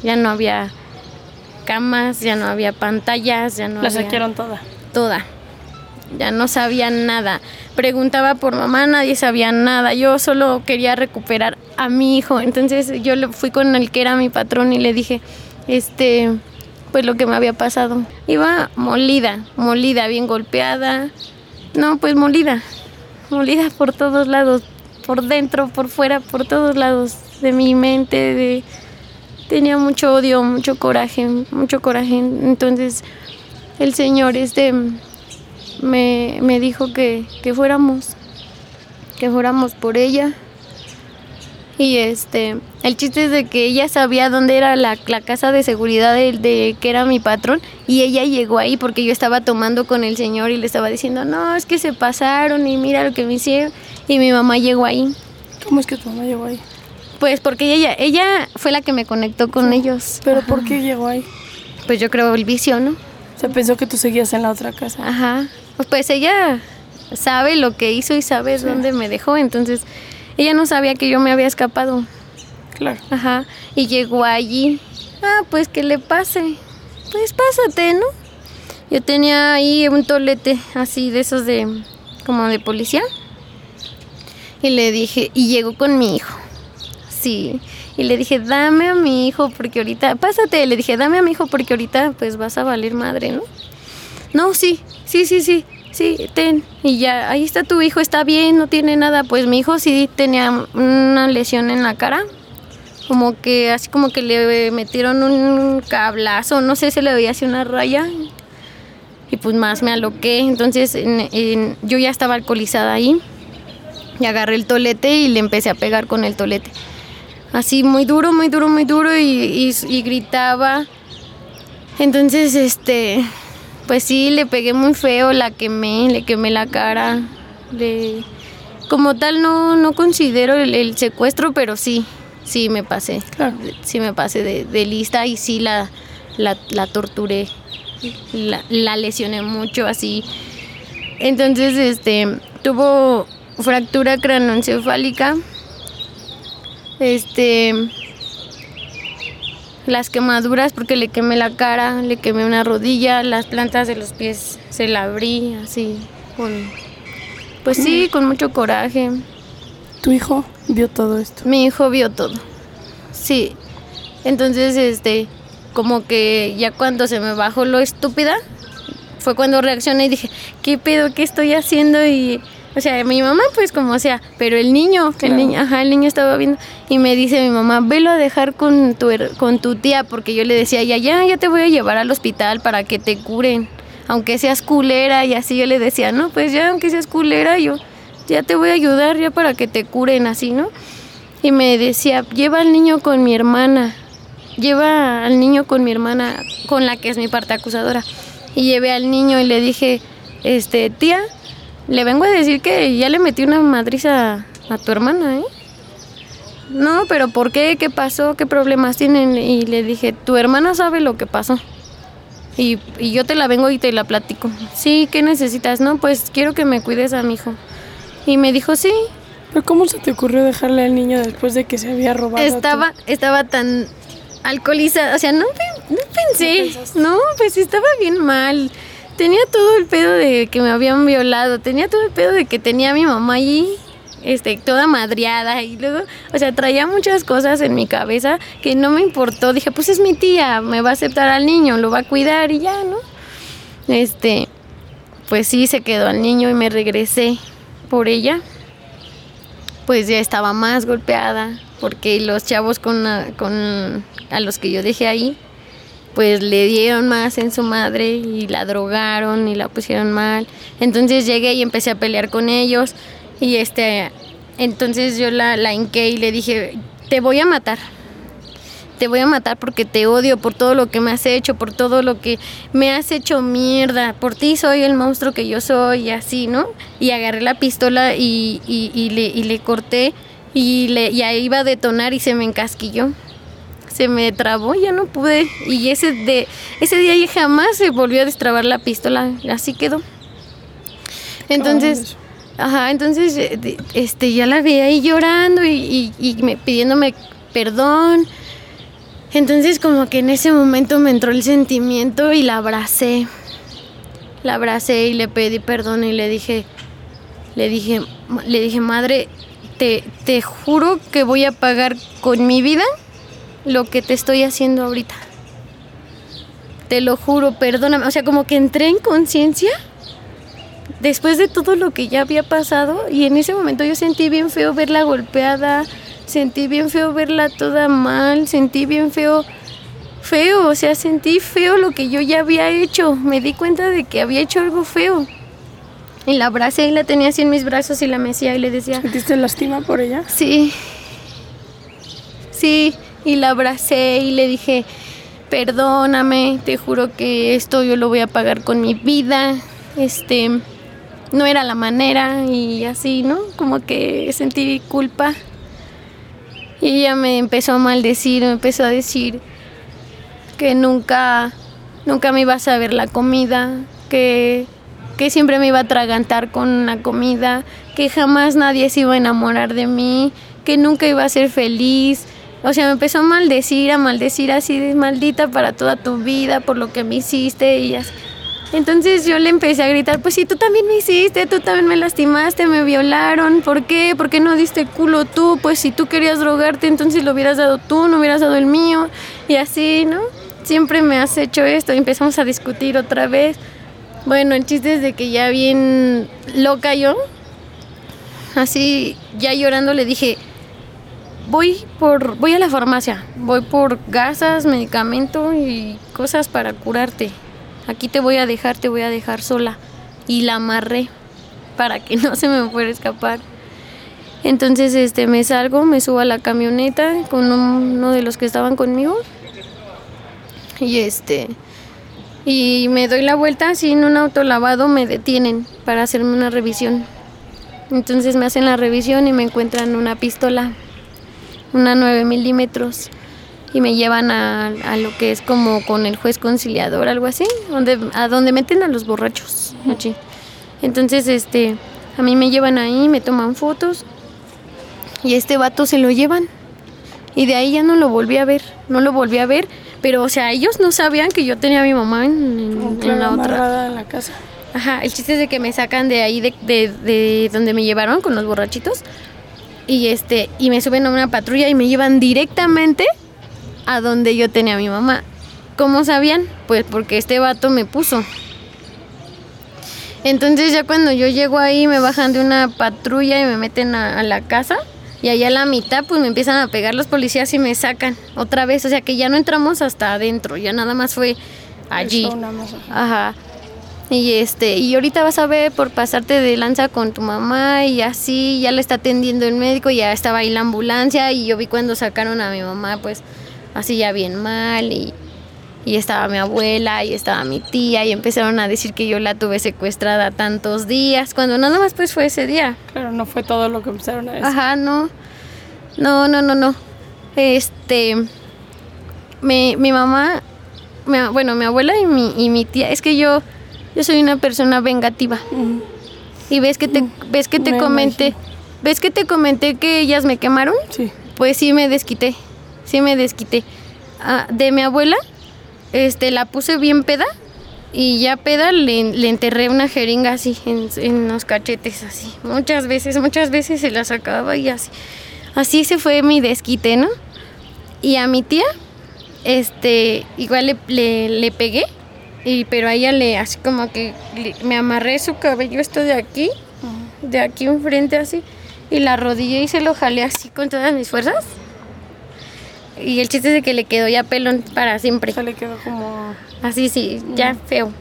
[SPEAKER 4] ya no había camas, ya no había pantallas, ya no
[SPEAKER 5] La saquearon toda.
[SPEAKER 4] toda. Ya no sabía nada. Preguntaba por mamá, nadie sabía nada. Yo solo quería recuperar a mi hijo. Entonces yo le fui con el que era mi patrón y le dije, este, pues lo que me había pasado. Iba molida, molida, bien golpeada. No, pues molida. Molida por todos lados, por dentro, por fuera, por todos lados de mi mente, de tenía mucho odio, mucho coraje, mucho coraje. Entonces el señor este me, me dijo que, que fuéramos, que fuéramos por ella. Y este, el chiste es de que ella sabía dónde era la, la casa de seguridad de, de que era mi patrón y ella llegó ahí porque yo estaba tomando con el señor y le estaba diciendo, no, es que se pasaron y mira lo que me hicieron. Y mi mamá llegó ahí.
[SPEAKER 5] ¿Cómo es que tu mamá llegó ahí?
[SPEAKER 4] Pues porque ella, ella fue la que me conectó con ellos.
[SPEAKER 5] ¿Pero por qué llegó ahí?
[SPEAKER 4] Pues yo creo el vicio, ¿no?
[SPEAKER 5] Se pensó que tú seguías en la otra casa.
[SPEAKER 4] Ajá. Pues ella sabe lo que hizo y sabe dónde me dejó, entonces ella no sabía que yo me había escapado.
[SPEAKER 5] Claro.
[SPEAKER 4] Ajá. Y llegó allí. Ah, pues que le pase. Pues pásate, ¿no? Yo tenía ahí un tolete así de esos de como de policía. Y le dije, y llegó con mi hijo. Sí. Y le dije, dame a mi hijo porque ahorita, pásate, le dije, dame a mi hijo porque ahorita pues vas a valer madre, ¿no? No, sí, sí, sí, sí, sí, ten. Y ya, ahí está tu hijo, está bien, no tiene nada. Pues mi hijo sí tenía una lesión en la cara. Como que, así como que le metieron un cablazo, no sé, se le veía así una raya. Y pues más me aloqué. Entonces en- en- yo ya estaba alcoholizada ahí. Y agarré el tolete y le empecé a pegar con el tolete. Así muy duro, muy duro, muy duro y, y- y gritaba. Entonces, este, pues sí, le pegué muy feo, la quemé, le quemé la cara. Le, como tal no, no considero el, el secuestro, pero sí, sí me pasé.
[SPEAKER 5] Claro.
[SPEAKER 4] Sí me pasé de, de lista y sí la, la, la torturé. La, la lesioné mucho así. Entonces, este, tuvo fractura cranoencefálica. Este, las quemaduras porque le quemé la cara, le quemé una rodilla, las plantas de los pies se la abrí así con pues sí, con mucho coraje.
[SPEAKER 5] Tu hijo vio todo esto.
[SPEAKER 4] Mi hijo vio todo. Sí. Entonces, este, como que ya cuando se me bajó lo estúpida, fue cuando reaccioné y dije, ¿qué pedo? ¿Qué estoy haciendo? Y, o sea, mi mamá, pues como sea, pero el niño,
[SPEAKER 5] Claro.
[SPEAKER 4] el niño, ajá, el niño estaba viendo y me dice mi mamá, velo a dejar con tu, con tu tía, porque yo le decía, ya, ya, ya te voy a llevar al hospital para que te curen, aunque seas culera y así yo le decía, no, pues ya, aunque seas culera, yo ya te voy a ayudar ya para que te curen así, ¿no? Y me decía, lleva al niño con mi hermana, lleva al niño con mi hermana, con la que es mi parte acusadora. Y llevé al niño y le dije, este, tía, le vengo a decir que ya le metí una madriza a tu hermana, ¿eh? No, pero ¿por qué? ¿Qué pasó? ¿Qué problemas tienen? Y le dije, tu hermana sabe lo que pasó. Y, y yo te la vengo y te la platico. Sí, ¿qué necesitas? No, pues quiero que me cuides a mi hijo. Y me dijo, sí.
[SPEAKER 5] ¿Pero cómo se te ocurrió dejarle al niño después de que se había robado?
[SPEAKER 4] Estaba, estaba tan alcoholizada, o sea, no, no pensé, no, pues estaba bien mal. Tenía todo el pedo de que me habían violado, tenía todo el pedo de que tenía a mi mamá allí, este, toda madriada y luego, o sea, traía muchas cosas en mi cabeza que no me importó. Dije, pues es mi tía, me va a aceptar al niño, lo va a cuidar y ya, ¿no? Este, pues sí, se quedó al niño y me regresé por ella. Pues ya estaba más golpeada porque los chavos con, con a los que yo dejé ahí pues le dieron más en su madre y la drogaron y la pusieron mal. Entonces llegué y empecé a pelear con ellos y este entonces yo la, la hinqué y le dije, te voy a matar. Te voy a matar porque te odio por todo lo que me has hecho, por todo lo que me has hecho mierda. Por ti soy el monstruo que yo soy y así, ¿no? Y agarré la pistola y, y, le, y le corté y, le, y ahí iba a detonar y se me encasquilló se me trabó, ya no pude. Y ese, de, ese día ya jamás se volvió a destrabar la pistola, así quedó. Entonces, ajá, entonces eh, este, ya la vi ahí llorando y, y, me, pidiéndome perdón. Entonces como que en ese momento me entró el sentimiento y la abracé. La abracé y le pedí perdón y le dije, le dije, le dije, madre, te, te juro que voy a pagar con mi vida lo que te estoy haciendo ahorita. Te lo juro, perdóname. O sea, como que entré en conciencia después de todo lo que ya había pasado y en ese momento yo sentí bien feo verla golpeada, sentí bien feo verla toda mal, sentí bien feo, feo, o sea, sentí feo lo que yo ya había hecho. Me di cuenta de que había hecho algo feo. Y la abracé y la tenía así en mis brazos y la mecía y le decía...
[SPEAKER 5] ¿Sentiste lástima por ella?
[SPEAKER 4] Sí. Sí, y la abracé y le dije, perdóname, te juro que esto yo lo voy a pagar con mi vida, este, no era la manera y así, ¿no? Como que sentí culpa. Y ella me empezó a maldecir, me empezó a decir que nunca, nunca me iba a saber la comida, que, que siempre me iba a atragantar con la comida, que jamás nadie se iba a enamorar de mí, que nunca iba a ser feliz, o sea, me empezó a maldecir, a maldecir así maldita para toda tu vida por lo que me hiciste y así. Entonces yo le empecé a gritar, pues sí, tú también me hiciste, tú también me lastimaste, me violaron, ¿por qué? ¿Por qué no diste culo tú? Pues si tú querías drogarte, entonces lo hubieras dado tú, no hubieras dado el mío, y así, ¿no? Siempre me has hecho esto, empezamos a discutir otra vez. Bueno, el chiste es de que ya bien loca yo, así ya llorando le dije, voy por voy a la farmacia, voy por gasas, medicamento y cosas para curarte. Aquí te voy a dejar, te voy a dejar sola y la amarré para que no se me fuera a escapar. Entonces este me salgo, me subo a la camioneta con uno de los que estaban conmigo. Y este y me doy la vuelta, así en un auto lavado me detienen para hacerme una revisión. Entonces me hacen la revisión y me encuentran una pistola una 9 milímetros y me llevan a, lo que es como con el juez conciliador, algo así, donde, a donde meten a los borrachos. Entonces, este, a mí me llevan ahí, me toman fotos y este vato se lo llevan. Y de ahí ya no lo volví a ver, no lo volví a ver, pero o sea, ellos no sabían que yo tenía a mi mamá en, la otra.
[SPEAKER 5] En la casa.
[SPEAKER 4] Ajá, el chiste es de que me sacan de ahí, de, de, de donde me llevaron con los borrachitos y este y me suben a una patrulla y me llevan directamente a donde yo tenía a mi mamá. ¿Cómo sabían? Pues porque este vato me puso. Entonces ya cuando yo llego ahí me bajan de una patrulla y me meten a, la casa y allá a la mitad pues me empiezan a pegar los policías y me sacan otra vez, o sea que ya no entramos hasta adentro, ya nada más fue allí. Ajá. Y este, y ahorita vas a ver por pasarte de lanza con tu mamá y así, ya le está atendiendo el médico, ya estaba ahí la ambulancia y yo vi cuando sacaron a mi mamá, pues así ya bien mal y, y estaba mi abuela y estaba mi tía y empezaron a decir que yo la tuve secuestrada tantos días, cuando nada más pues fue ese día.
[SPEAKER 5] Claro, no fue todo lo que empezaron a decir.
[SPEAKER 4] Ajá, no. No, no, no, no. Este. Mi, mi mamá. mi- bueno, mi abuela y mi, y mi tía. Es que yo. Yo soy una persona vengativa. Y ves que te, ves que te
[SPEAKER 5] Mm, me
[SPEAKER 4] comenté.
[SPEAKER 5] imagino.
[SPEAKER 4] ¿Ves que te comenté que ellas me quemaron?
[SPEAKER 5] Sí.
[SPEAKER 4] Pues sí me desquité. Sí me desquité. Ah, de mi abuela, este, la puse bien peda. Y ya peda le, le enterré una jeringa así en, en los cachetes, así. Muchas veces, muchas veces se la sacaba y así. Así se fue mi desquite, ¿no? Y a mi tía, este, igual le, le, le pegué. Y, pero a ella le, así como que le- me amarré su cabello esto de aquí, de aquí enfrente así. Y la rodilla y se lo jalé así con todas mis fuerzas. Y el chiste es de que le quedó ya pelón para siempre.
[SPEAKER 5] O sea, le quedó como...
[SPEAKER 4] Así sí, ya feo.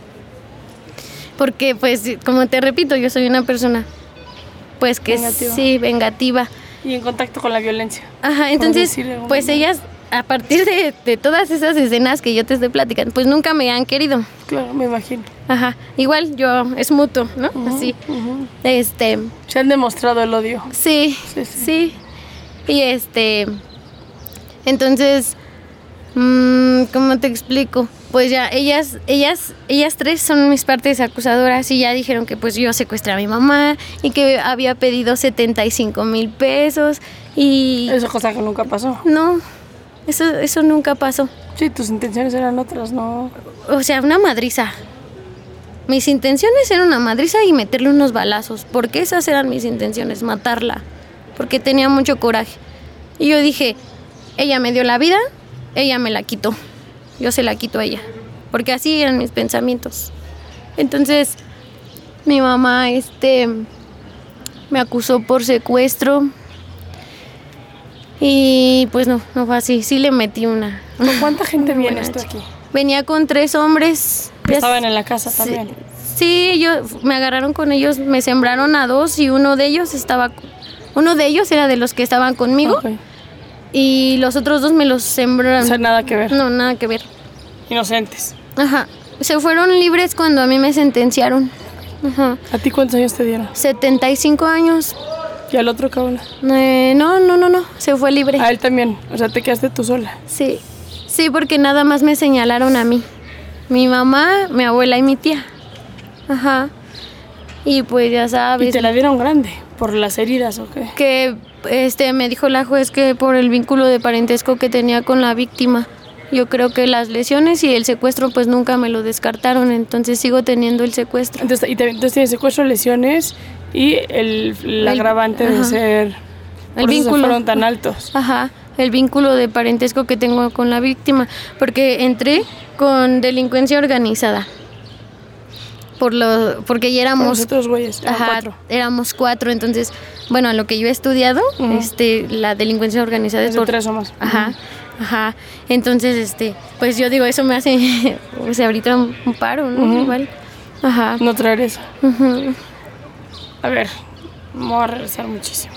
[SPEAKER 4] Porque pues como te repito, yo soy una persona pues que
[SPEAKER 5] Vengativa.
[SPEAKER 4] sí, vengativa.
[SPEAKER 5] Y en contacto con la violencia.
[SPEAKER 4] Ajá, entonces pues
[SPEAKER 5] manera.
[SPEAKER 4] ellas a partir de, de todas esas escenas que yo te estoy platicando, pues nunca me han querido.
[SPEAKER 5] Claro, me imagino.
[SPEAKER 4] Ajá, igual yo es mutuo, ¿no? Así.
[SPEAKER 5] Ujú.
[SPEAKER 4] Este,
[SPEAKER 5] Se han demostrado el odio.
[SPEAKER 4] Sí,
[SPEAKER 5] Sí,
[SPEAKER 4] sí,
[SPEAKER 5] sí.
[SPEAKER 4] Y este, entonces, mm, ¿cómo te explico? Pues ya ellas, ellas, ellas tres son mis partes acusadoras y ya dijeron que pues yo secuestré a mi mamá y que había pedido 75 mil pesos y
[SPEAKER 5] Esa cosa que nunca pasó.
[SPEAKER 4] no, eso, eso nunca pasó.
[SPEAKER 5] Sí, tus intenciones eran otras, ¿no?
[SPEAKER 4] O sea, una madriza. Mis intenciones eran una madriza y meterle unos balazos, porque esas eran mis intenciones, matarla, porque tenía mucho coraje. Y yo dije, ella me dio la vida, ella me la quitó, yo se la quito a ella, porque así eran mis pensamientos. Entonces, mi mamá, este, me acusó por secuestro y pues no, no fue así, sí le metí una.
[SPEAKER 5] ¿Con cuánta gente viene
[SPEAKER 4] chica.
[SPEAKER 5] aquí?
[SPEAKER 4] Venía con tres hombres.
[SPEAKER 5] Que estaban en la casa también.
[SPEAKER 4] Sí, yo me agarraron con ellos, me sembraron a dos y uno de ellos estaba, uno de ellos era de los que estaban conmigo y los otros dos me los
[SPEAKER 5] O
[SPEAKER 4] sembraron.
[SPEAKER 5] sea, nada que ver.
[SPEAKER 4] no, nada que ver.
[SPEAKER 5] Inocentes.
[SPEAKER 4] Ajá. Se fueron libres cuando a mí me sentenciaron. Ajá.
[SPEAKER 5] ¿A ti cuántos años te dieron?
[SPEAKER 4] 75 años.
[SPEAKER 5] ¿Y al otro cabrón?
[SPEAKER 4] Eh, no, no, no, no. Se fue libre.
[SPEAKER 5] A él también. O sea, te quedaste tú sola.
[SPEAKER 4] Sí. Sí, porque nada más me señalaron a mí. Mi mamá, mi abuela y mi tía. Ajá. Y pues ya
[SPEAKER 5] Y
[SPEAKER 4] sabes
[SPEAKER 5] te la dieron grande. Por las heridas, ¿o qué?
[SPEAKER 4] que este me dijo la juez que por el vínculo de parentesco que tenía con la víctima. Yo creo que las lesiones y el secuestro pues nunca me lo descartaron, entonces sigo teniendo el secuestro.
[SPEAKER 5] Entonces, y te- entonces tienes secuestro, lesiones y el, el
[SPEAKER 4] El-
[SPEAKER 5] agravante de
[SPEAKER 4] ajá.
[SPEAKER 5] ser...
[SPEAKER 4] El vínculo.
[SPEAKER 5] fueron tan altos.
[SPEAKER 4] Ajá, el vínculo de parentesco que tengo con la víctima, porque entré con delincuencia organizada. Por lo porque ya éramos
[SPEAKER 5] los otros güeyes.
[SPEAKER 4] Ajá,
[SPEAKER 5] cuatro.
[SPEAKER 4] éramos cuatro, entonces, bueno, a lo que yo he estudiado, este, la delincuencia organizada es por
[SPEAKER 5] tres o más.
[SPEAKER 4] Ajá, ajá. Entonces, este, pues yo digo, eso me hace, o sea, ahorita un paro, ¿no? Igual. Ajá.
[SPEAKER 5] No traer eso.
[SPEAKER 4] ujú.
[SPEAKER 5] A ver, me voy a regresar muchísimo.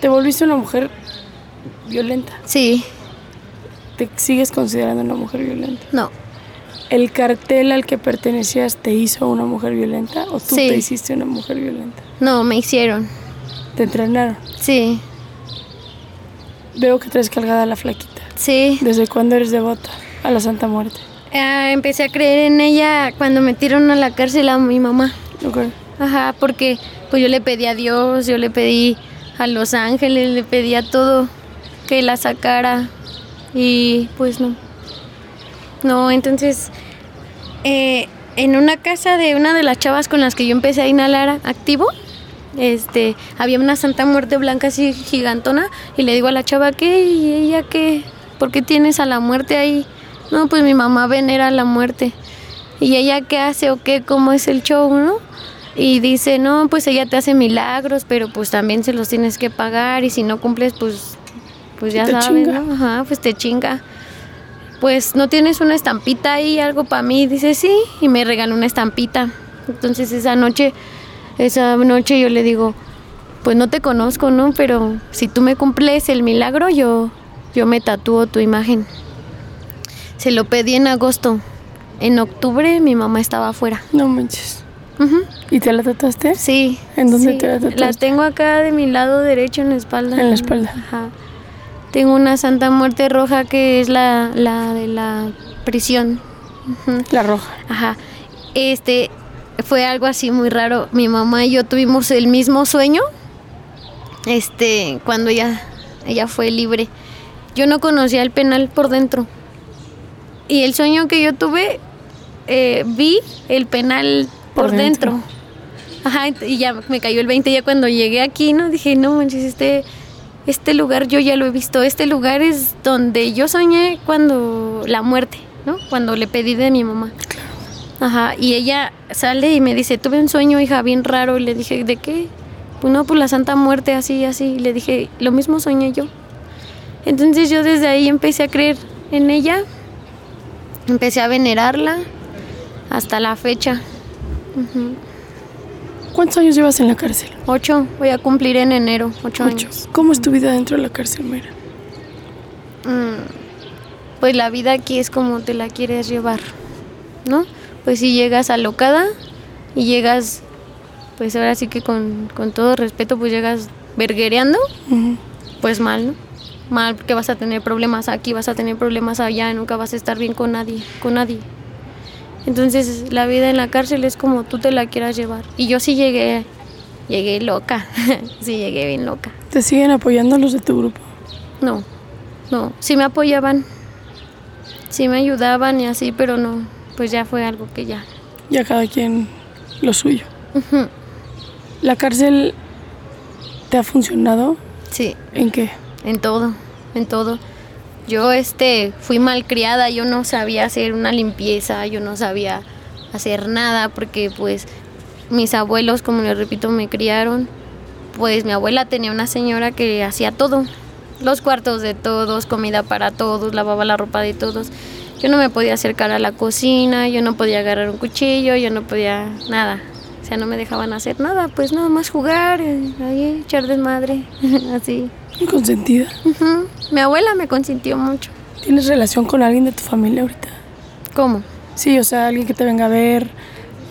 [SPEAKER 5] Te volviste una mujer violenta.
[SPEAKER 4] Sí,
[SPEAKER 5] Te sigues considerando una mujer violenta.
[SPEAKER 4] no,
[SPEAKER 5] ¿El cartel al que pertenecías te hizo una mujer violenta o tú
[SPEAKER 4] Sí.
[SPEAKER 5] te hiciste una mujer violenta?
[SPEAKER 4] no, me hicieron.
[SPEAKER 5] Te entrenaron.
[SPEAKER 4] Sí,
[SPEAKER 5] Veo que traes cargada la flaquita.
[SPEAKER 4] sí.
[SPEAKER 5] ¿Desde cuándo eres devota a la Santa Muerte?
[SPEAKER 4] Ah, empecé a creer en ella cuando metieron a la cárcel a mi mamá.
[SPEAKER 5] Ok.
[SPEAKER 4] Ajá, porque pues yo le pedí a Dios, yo le pedí a los ángeles, le pedí a todo que la sacara y pues no. No, entonces eh, en una casa de una de las chavas con las que yo empecé a inhalar activo, este, había una Santa Muerte blanca así gigantona y le digo a la chava, ¿qué? ¿Y ella qué? ¿Por qué tienes a la muerte ahí? No, pues mi mamá venera la muerte. ¿Y ella qué hace o qué? ¿Cómo es el show, no? Y dice, no, pues ella te hace milagros, pero pues también se los tienes que pagar y si no cumples, pues, pues ya sabes,
[SPEAKER 5] chinga.
[SPEAKER 4] ¿no? Ajá, pues te chinga. Pues no tienes una estampita ahí, algo para mí. Dice, sí, y me regaló una estampita. Entonces esa noche, esa noche yo le digo, pues no te conozco, ¿no? Pero si tú me cumples el milagro, yo, yo me tatúo tu imagen. Se lo pedí en agosto. En octubre mi mamá estaba afuera.
[SPEAKER 5] No manches. ¿Y te la tatuaste?
[SPEAKER 4] Sí.
[SPEAKER 5] ¿En dónde
[SPEAKER 4] sí.
[SPEAKER 5] te la tatuaste?
[SPEAKER 4] La tengo acá de mi lado derecho en la espalda.
[SPEAKER 5] En la espalda.
[SPEAKER 4] Ajá. Tengo una Santa Muerte Roja que es la, la de la prisión.
[SPEAKER 5] La roja.
[SPEAKER 4] Ajá. Este fue algo así muy raro. Mi mamá y yo tuvimos el mismo sueño. Este, cuando ella, ella fue libre. Yo no conocía el penal por dentro. Y el sueño que yo tuve, eh, vi el penal por,
[SPEAKER 5] Por dentro.
[SPEAKER 4] dentro. Ajá, y ya me cayó el 20 ya cuando llegué aquí, ¿no? Dije, no manches, este, este lugar yo ya lo he visto. Este lugar es donde yo soñé cuando la muerte, ¿no? Cuando le pedí de mi mamá. Ajá, y ella sale y me dice, tuve un sueño, hija, bien raro. Y le dije, ¿de qué? Pues no, pues la Santa Muerte, así, así. Y le dije, lo mismo soñé yo. Entonces yo desde ahí empecé a creer en ella, empecé a venerarla hasta la fecha.
[SPEAKER 5] ¿Cuántos años llevas en la cárcel?
[SPEAKER 4] Ocho, voy a cumplir en enero, ocho,
[SPEAKER 5] Ocho.
[SPEAKER 4] años.
[SPEAKER 5] ¿Cómo es tu vida dentro de la cárcel, Mayra?
[SPEAKER 4] Mm, Pues la vida aquí es como te la quieres llevar, ¿no? Pues si llegas alocada y llegas, pues ahora sí que con, con todo respeto, pues llegas verguereando, pues mal, ¿no? Mal porque vas a tener problemas aquí, vas a tener problemas allá, nunca vas a estar bien con nadie, con nadie. Entonces la vida en la cárcel es como tú te la quieras llevar. Y yo sí llegué, llegué loca, sí llegué bien loca.
[SPEAKER 5] ¿Te siguen apoyando los de tu grupo?
[SPEAKER 4] No, no, sí me apoyaban, sí me ayudaban y así, pero no, pues ya fue algo que ya.
[SPEAKER 5] Ya cada quien lo suyo. ¿La cárcel te ha funcionado?
[SPEAKER 4] Sí,
[SPEAKER 5] ¿En qué?
[SPEAKER 4] En todo, en todo. Yo este fui malcriada, yo no sabía hacer una limpieza, yo no sabía hacer nada porque pues mis abuelos, como les repito, me criaron. Pues mi abuela tenía una señora que hacía todo, los cuartos de todos, comida para todos, lavaba la ropa de todos. Yo no me podía acercar a la cocina, yo no podía agarrar un cuchillo, yo no podía nada. O sea, no me dejaban hacer nada, pues nada más jugar, eh, ahí echar desmadre, así.
[SPEAKER 5] ¿Consentida?
[SPEAKER 4] Ujú. Mi abuela me consintió mucho.
[SPEAKER 5] ¿Tienes relación con alguien de tu familia ahorita?
[SPEAKER 4] ¿Cómo?
[SPEAKER 5] Sí, o sea, alguien que te venga a ver.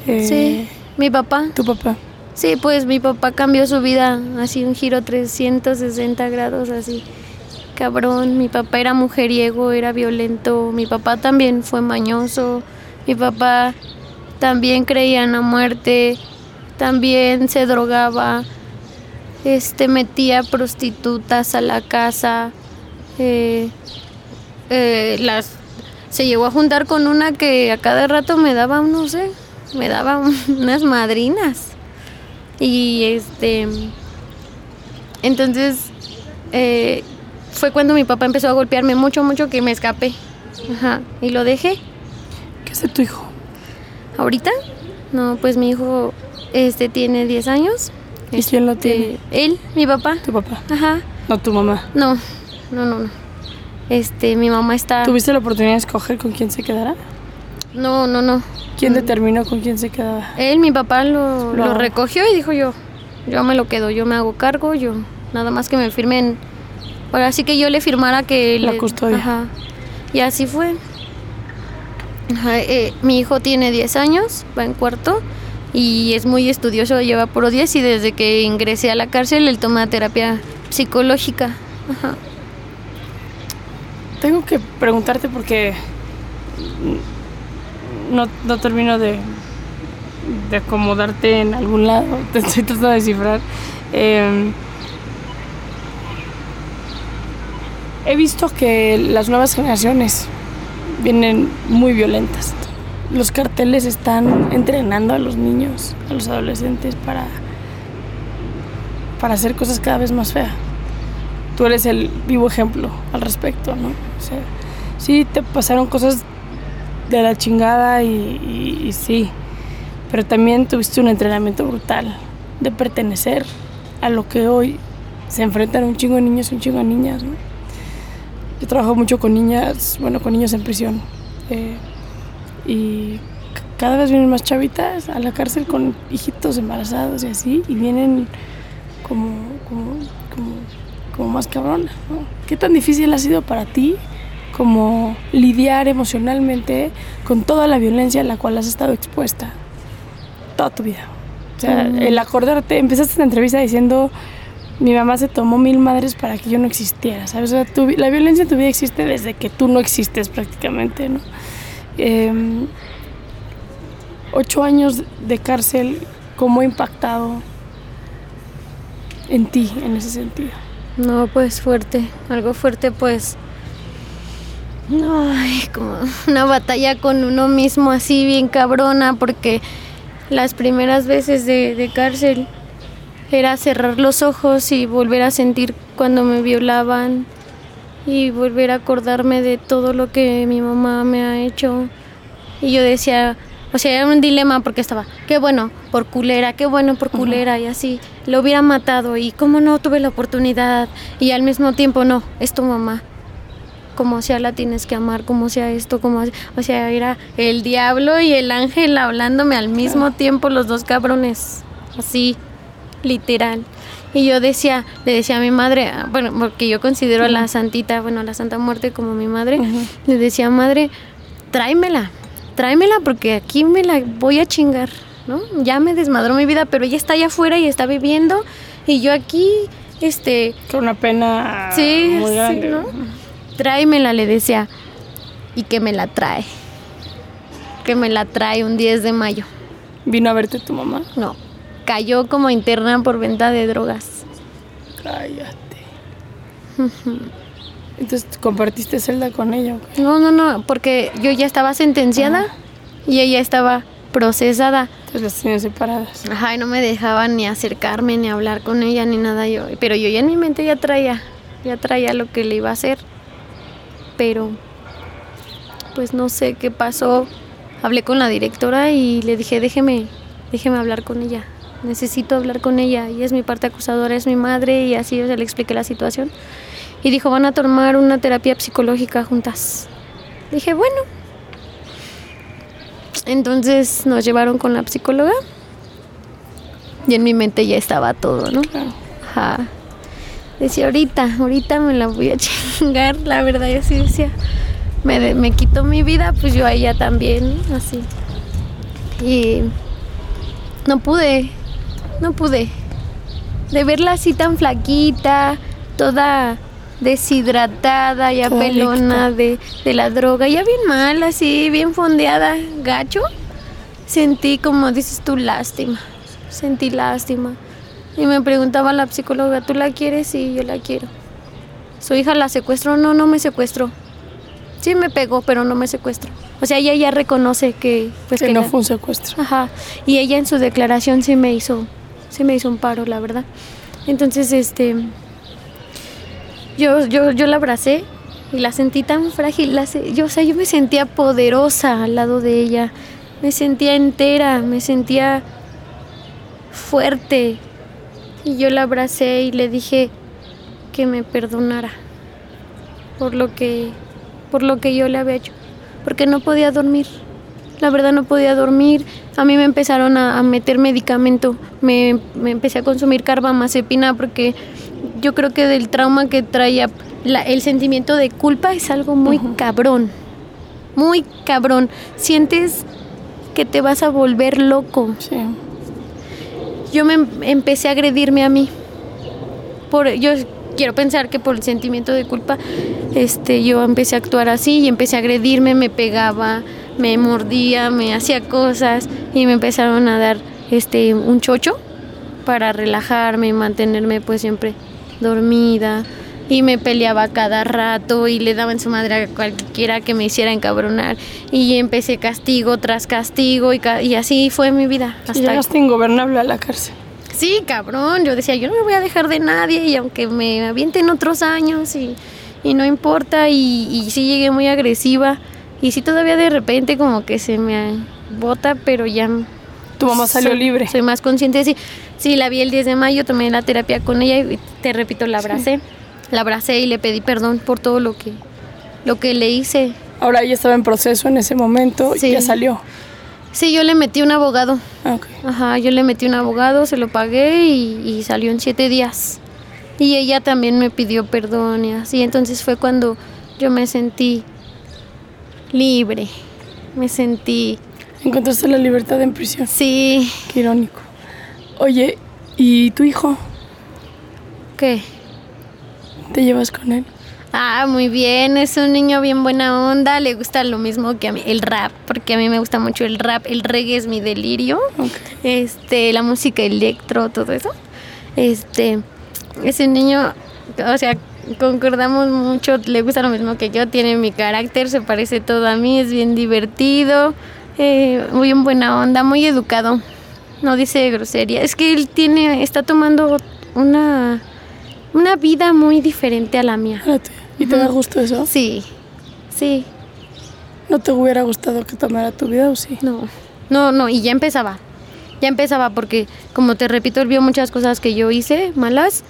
[SPEAKER 5] eh,
[SPEAKER 4] Sí, mi papá.
[SPEAKER 5] Tu papá.
[SPEAKER 4] Sí, pues mi papá cambió su vida, así un giro 360 grados, así. Cabrón, mi papá era mujeriego, era violento, mi papá también fue mañoso, mi papá también creía en la muerte, también se drogaba, este metía prostitutas a la casa, eh, eh, las se llegó a juntar con una que a cada rato me daba, no sé, me daba unas madrinas. Y este. Entonces. eh, fue cuando mi papá empezó a golpearme mucho, mucho que me escapé. Ajá. Y lo dejé.
[SPEAKER 5] ¿Qué de tu hijo?
[SPEAKER 4] ¿Ahorita? No, pues mi hijo este tiene 10 años.
[SPEAKER 5] ¿Y quién lo
[SPEAKER 4] Este,
[SPEAKER 5] tiene?
[SPEAKER 4] Él, mi papá.
[SPEAKER 5] Tu papá.
[SPEAKER 4] Ajá.
[SPEAKER 5] No, tu mamá.
[SPEAKER 4] No, no, no, no. Este, mi mamá está.
[SPEAKER 5] ¿Tuviste la oportunidad de escoger con quién se quedará?
[SPEAKER 4] No, no, no.
[SPEAKER 5] ¿Quién determinó con quién se quedaba?
[SPEAKER 4] Él, mi papá, lo,
[SPEAKER 5] Lo-
[SPEAKER 4] lo recogió y dijo yo, yo me lo quedo, yo me hago cargo, yo nada más que me firmen, ahora sí que yo le firmara que...
[SPEAKER 5] La
[SPEAKER 4] le-
[SPEAKER 5] custodia.
[SPEAKER 4] Ajá. Y así fue. Eh, mi hijo tiene 10 años, va en cuarto y es muy estudioso, lleva por 10 y desde que ingresé a la cárcel él toma terapia psicológica.
[SPEAKER 5] Tengo que preguntarte porque no, no termino de, acomodarte en algún lado. Te estoy tratando de descifrar. Eh, he visto que las nuevas generaciones vienen muy violentas. Los carteles están entrenando a los niños, a los adolescentes para, para hacer cosas cada vez más feas tú eres el vivo ejemplo al respecto, ¿no? Sí te pasaron cosas de la chingada y, y- y sí, pero también tuviste un entrenamiento brutal de pertenecer a lo que hoy se enfrentan un chingo de niños y un chingo de niñas, ¿no? Yo trabajo mucho con niñas, bueno, con niños en prisión eh, y cada vez vienen más chavitas a la cárcel con hijitos embarazados y así, y vienen como, como, como como más cabrona. ¿no? ¿Qué tan difícil ha sido para ti como lidiar emocionalmente con toda la violencia a la cual has estado expuesta toda tu vida? O sea, el acordarte, empezaste la entrevista diciendo, mi mamá se tomó mil madres para que yo no existiera, ¿sabes? La violencia en tu vida existe desde que tú no existes prácticamente, ¿no? Em, ocho años de cárcel, ¿cómo ha impactado en ti en ese sentido?
[SPEAKER 4] No, pues fuerte, algo fuerte, pues. Ay, como una batalla con uno mismo así bien cabrona, porque las primeras veces de cárcel era cerrar los ojos y volver a sentir cuando me violaban y volver a acordarme de todo lo que mi mamá me ha hecho. Y yo decía, o sea, era un dilema porque estaba, qué bueno por culera, qué bueno por culera y así. Lo hubiera matado y cómo no tuve la oportunidad y al mismo tiempo no, es tu mamá. Como sea la tienes que amar, como sea esto, como o sea, era el diablo y el ángel hablándome al mismo tiempo los dos cabrones. Así, literal. Y yo decía, le decía a mi madre, bueno, porque yo considero a la santita, bueno, a la Santa Muerte como mi madre, le decía, madre, tráemela, tráemela porque aquí me la voy a chingar, ¿no? Ya me desmadró mi vida, pero ella está allá afuera y está viviendo y yo aquí, este,
[SPEAKER 5] Con una pena
[SPEAKER 4] sí,
[SPEAKER 5] muy
[SPEAKER 4] sí,
[SPEAKER 5] grande.
[SPEAKER 4] ¿no? Tráemela, le decía, y que me la trae, que me la trae un 10 de mayo.
[SPEAKER 5] Vino a verte tu mamá.
[SPEAKER 4] No, cayó como interna por venta de drogas.
[SPEAKER 5] Cállate. Entonces compartiste celda con ella.
[SPEAKER 4] No, no, no, porque yo ya estaba sentenciada y ella estaba procesada.
[SPEAKER 5] Entonces las tenían separadas.
[SPEAKER 4] Ajá, y no me dejaban ni acercarme, ni hablar con ella, ni nada yo. Pero yo ya en mi mente ya traía, ya traía lo que le iba a hacer. Pero, pues no sé qué pasó. Hablé con la directora y le dije, déjeme, déjeme hablar con ella. Necesito hablar con ella. Ella es mi parte acusadora, es mi madre y así o sea, le expliqué la situación. Y dijo, van a tomar una terapia psicológica juntas. Dije, bueno. Entonces nos llevaron con la psicóloga. Y en mi mente ya estaba todo, ¿no? Ajá. Decía, ahorita, ahorita me la voy a chingar, la verdad, yo sí decía. Me, me quitó mi vida, pues yo a ella también, así. Y no pude, no pude. De verla así tan flaquita, toda deshidratada, ya
[SPEAKER 5] Toda
[SPEAKER 4] pelona de, de la droga, ya bien mal, así, bien fondeada, gacho. Sentí como dices tú, lástima. Sentí lástima. Y me preguntaba la psicóloga, ¿tú la quieres? Sí, yo la quiero. ¿Su hija la secuestró? No, no me secuestró. Sí me pegó, pero no me secuestró. O sea, ella ya reconoce que... Pues,
[SPEAKER 5] que no
[SPEAKER 4] la-
[SPEAKER 5] fue un secuestro.
[SPEAKER 4] Ajá. Y ella en su declaración sí me hizo, sí me hizo un paro, la verdad. Entonces, este, yo, yo, yo la abracé y la sentí tan frágil. Se- yo, o sea, yo me sentía poderosa al lado de ella. Me sentía entera, me sentía fuerte. Y yo la abracé y le dije que me perdonara por lo que, por lo que yo le había hecho. Porque no podía dormir. La verdad no podía dormir. A mí me empezaron a, a meter medicamento. Me, me empecé a consumir carbamazepina porque yo creo que del trauma que traía la- el sentimiento de culpa es algo muy cabrón. Muy cabrón. Sientes que te vas a volver loco
[SPEAKER 5] Sí.
[SPEAKER 4] yo me em- empecé a agredirme a mí. Por, yo quiero pensar que por el sentimiento de culpa, este, yo empecé a actuar así y empecé a agredirme, me pegaba, me mordía, me hacía cosas y me empezaron a dar este un chocho para relajarme y mantenerme pues siempre dormida y me peleaba cada rato y le daba en su madre a cualquiera que me hiciera encabronar y empecé castigo tras castigo y, ca- y así fue mi vida
[SPEAKER 5] Sí, llegaste ingobernable a la cárcel.
[SPEAKER 4] Sí, cabrón. Yo decía, yo no me voy a dejar de nadie y aunque me avienten otros años y, y no importa y, y sí llegué muy agresiva y sí todavía de repente como que se me bota, pero ya...
[SPEAKER 5] Tu mamá salió
[SPEAKER 4] soy-
[SPEAKER 5] libre.
[SPEAKER 4] Soy más consciente. Sí, sí, la vi el 10 de mayo, tomé la terapia con ella y te repito, la abracé. La abracé y le pedí perdón por todo lo que, lo que le hice.
[SPEAKER 5] Ahora ella estaba en proceso en ese momento
[SPEAKER 4] Sí.
[SPEAKER 5] y ya salió.
[SPEAKER 4] Sí, yo le metí un abogado.
[SPEAKER 5] Ah, ok.
[SPEAKER 4] Ajá, yo le metí un abogado, se lo pagué y, y salió en siete días. Y ella también me pidió perdón y así. Entonces fue cuando yo me sentí libre. Me sentí...
[SPEAKER 5] Encontraste la libertad en prisión.
[SPEAKER 4] Sí.
[SPEAKER 5] Qué irónico. Oye, ¿y tu hijo?
[SPEAKER 4] ¿Qué?
[SPEAKER 5] ¿Te llevas con él?
[SPEAKER 4] Ah, muy bien, es un niño bien buena onda, le gusta lo mismo que a mí, el rap, porque a mí me gusta mucho el rap, el reggae es mi delirio,
[SPEAKER 5] Ok.
[SPEAKER 4] este, la música electro, todo eso. Este, ese niño, o sea, concordamos mucho, le gusta lo mismo que yo, tiene mi carácter, se parece todo a mí, es bien divertido, eh, muy en buena onda, muy educado, no dice grosería. Es que él tiene, está tomando una, una vida muy diferente a la mía.
[SPEAKER 5] ¿Y te da gusto eso?
[SPEAKER 4] Sí, sí,
[SPEAKER 5] ¿No te hubiera gustado que tomara tu vida o sí?
[SPEAKER 4] no, no, no, y ya empezaba, ya empezaba porque, como te repito, él vio muchas cosas que yo hice malas,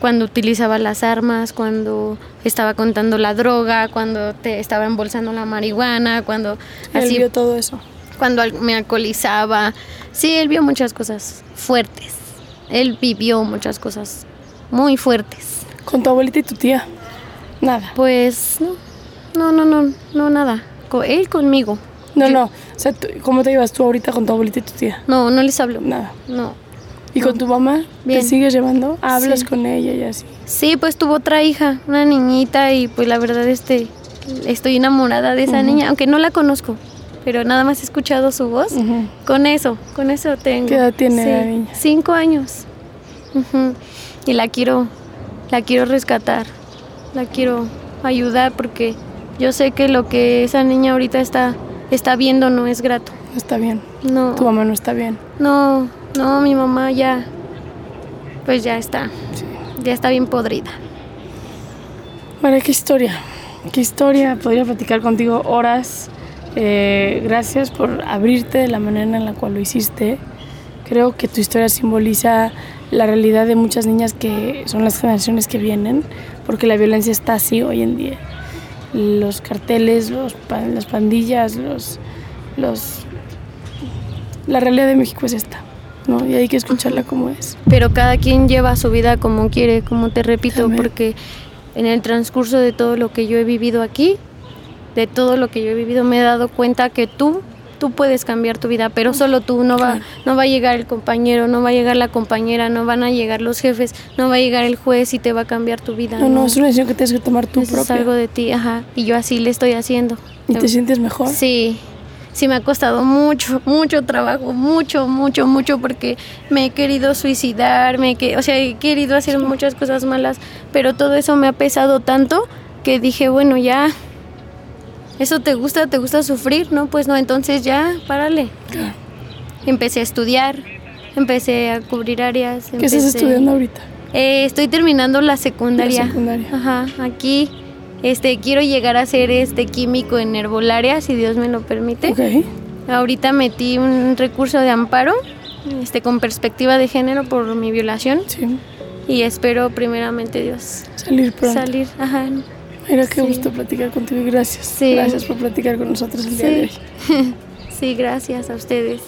[SPEAKER 4] cuando utilizaba las armas, cuando estaba contando la droga, cuando te estaba embolsando la marihuana, cuando
[SPEAKER 5] Él
[SPEAKER 4] así,
[SPEAKER 5] vio todo eso.
[SPEAKER 4] cuando me alcoholizaba. Sí, él vio muchas cosas fuertes. Él vivió muchas cosas muy fuertes.
[SPEAKER 5] Con tu abuelita y tu tía. Nada.
[SPEAKER 4] Pues no, no, no, no, no nada. Co- él conmigo.
[SPEAKER 5] No,
[SPEAKER 4] Yo-
[SPEAKER 5] no. O sea, ¿cómo te llevas tú ahorita con tu abuelita y tu tía?
[SPEAKER 4] No, no les hablo.
[SPEAKER 5] Nada.
[SPEAKER 4] No.
[SPEAKER 5] ¿Y con tu mamá?
[SPEAKER 4] Bien.
[SPEAKER 5] ¿Te sigues llevando? ¿Hablas
[SPEAKER 4] Sí.
[SPEAKER 5] con ella y así?
[SPEAKER 4] Sí, pues tuvo otra hija, una niñita y pues la verdad este estoy enamorada de esa niña, aunque no la conozco, pero nada más he escuchado su voz. Con eso, con eso tengo.
[SPEAKER 5] ¿Qué edad tiene
[SPEAKER 4] Sí,
[SPEAKER 5] la niña?
[SPEAKER 4] Cinco años. Y la quiero, la quiero rescatar, la quiero ayudar porque yo sé que lo que esa niña ahorita está, está viendo no es grato.
[SPEAKER 5] No está bien.
[SPEAKER 4] No,
[SPEAKER 5] Tu mamá no está bien.
[SPEAKER 4] no, no, mi mamá ya, pues ya está, ya está bien podrida.
[SPEAKER 5] María, qué historia. Qué historia. Podría platicar contigo horas. Eh, gracias por abrirte de la manera en la cual lo hiciste. Creo que tu historia simboliza la realidad de muchas niñas que son las generaciones que vienen, porque la violencia está así hoy en día. Los carteles, los, las pandillas, los, los... La realidad de México es esta, ¿no? Y hay que escucharla como es.
[SPEAKER 4] Pero cada quien lleva su vida como quiere, como te repito, porque en el transcurso de todo lo que yo he vivido aquí, de todo lo que yo he vivido, me he dado cuenta que tú, tú puedes cambiar tu vida, pero solo tú, no va, no va a llegar el compañero, no va a llegar la compañera, no van a llegar los jefes, no va a llegar el juez y te va a cambiar tu vida.
[SPEAKER 5] No, no, es una decisión que tienes que tomar tú
[SPEAKER 4] Eso es algo de ti, ajá, y yo así le estoy haciendo.
[SPEAKER 5] ¿Y te sientes mejor?
[SPEAKER 4] Sí, sí me ha costado mucho, mucho trabajo, mucho, mucho, mucho, porque me he querido suicidar, me he que, o sea, he querido hacer muchas cosas malas, pero todo eso me ha pesado tanto que dije, bueno, ya, ¿eso te gusta? ¿Te gusta sufrir? No, pues no, entonces ya, párale.
[SPEAKER 5] Claro.
[SPEAKER 4] Empecé a estudiar, empecé a cubrir áreas.
[SPEAKER 5] ¿Qué estás
[SPEAKER 4] empecé-
[SPEAKER 5] estudiando ahorita?
[SPEAKER 4] Eh, estoy terminando la secundaria.
[SPEAKER 5] La secundaria.
[SPEAKER 4] Ajá, aquí. Este, quiero llegar a ser este químico en herbolaria, si Dios me lo permite.
[SPEAKER 5] Ok.
[SPEAKER 4] Ahorita metí un recurso de amparo, este, con perspectiva de género por mi violación
[SPEAKER 5] Sí.
[SPEAKER 4] y espero primeramente Dios
[SPEAKER 5] Salir pronto.
[SPEAKER 4] salir. Ajá.
[SPEAKER 5] Mira qué
[SPEAKER 4] Sí.
[SPEAKER 5] gusto platicar contigo gracias.
[SPEAKER 4] Sí.
[SPEAKER 5] Gracias por platicar con nosotros el día de hoy.
[SPEAKER 4] Sí, gracias a ustedes.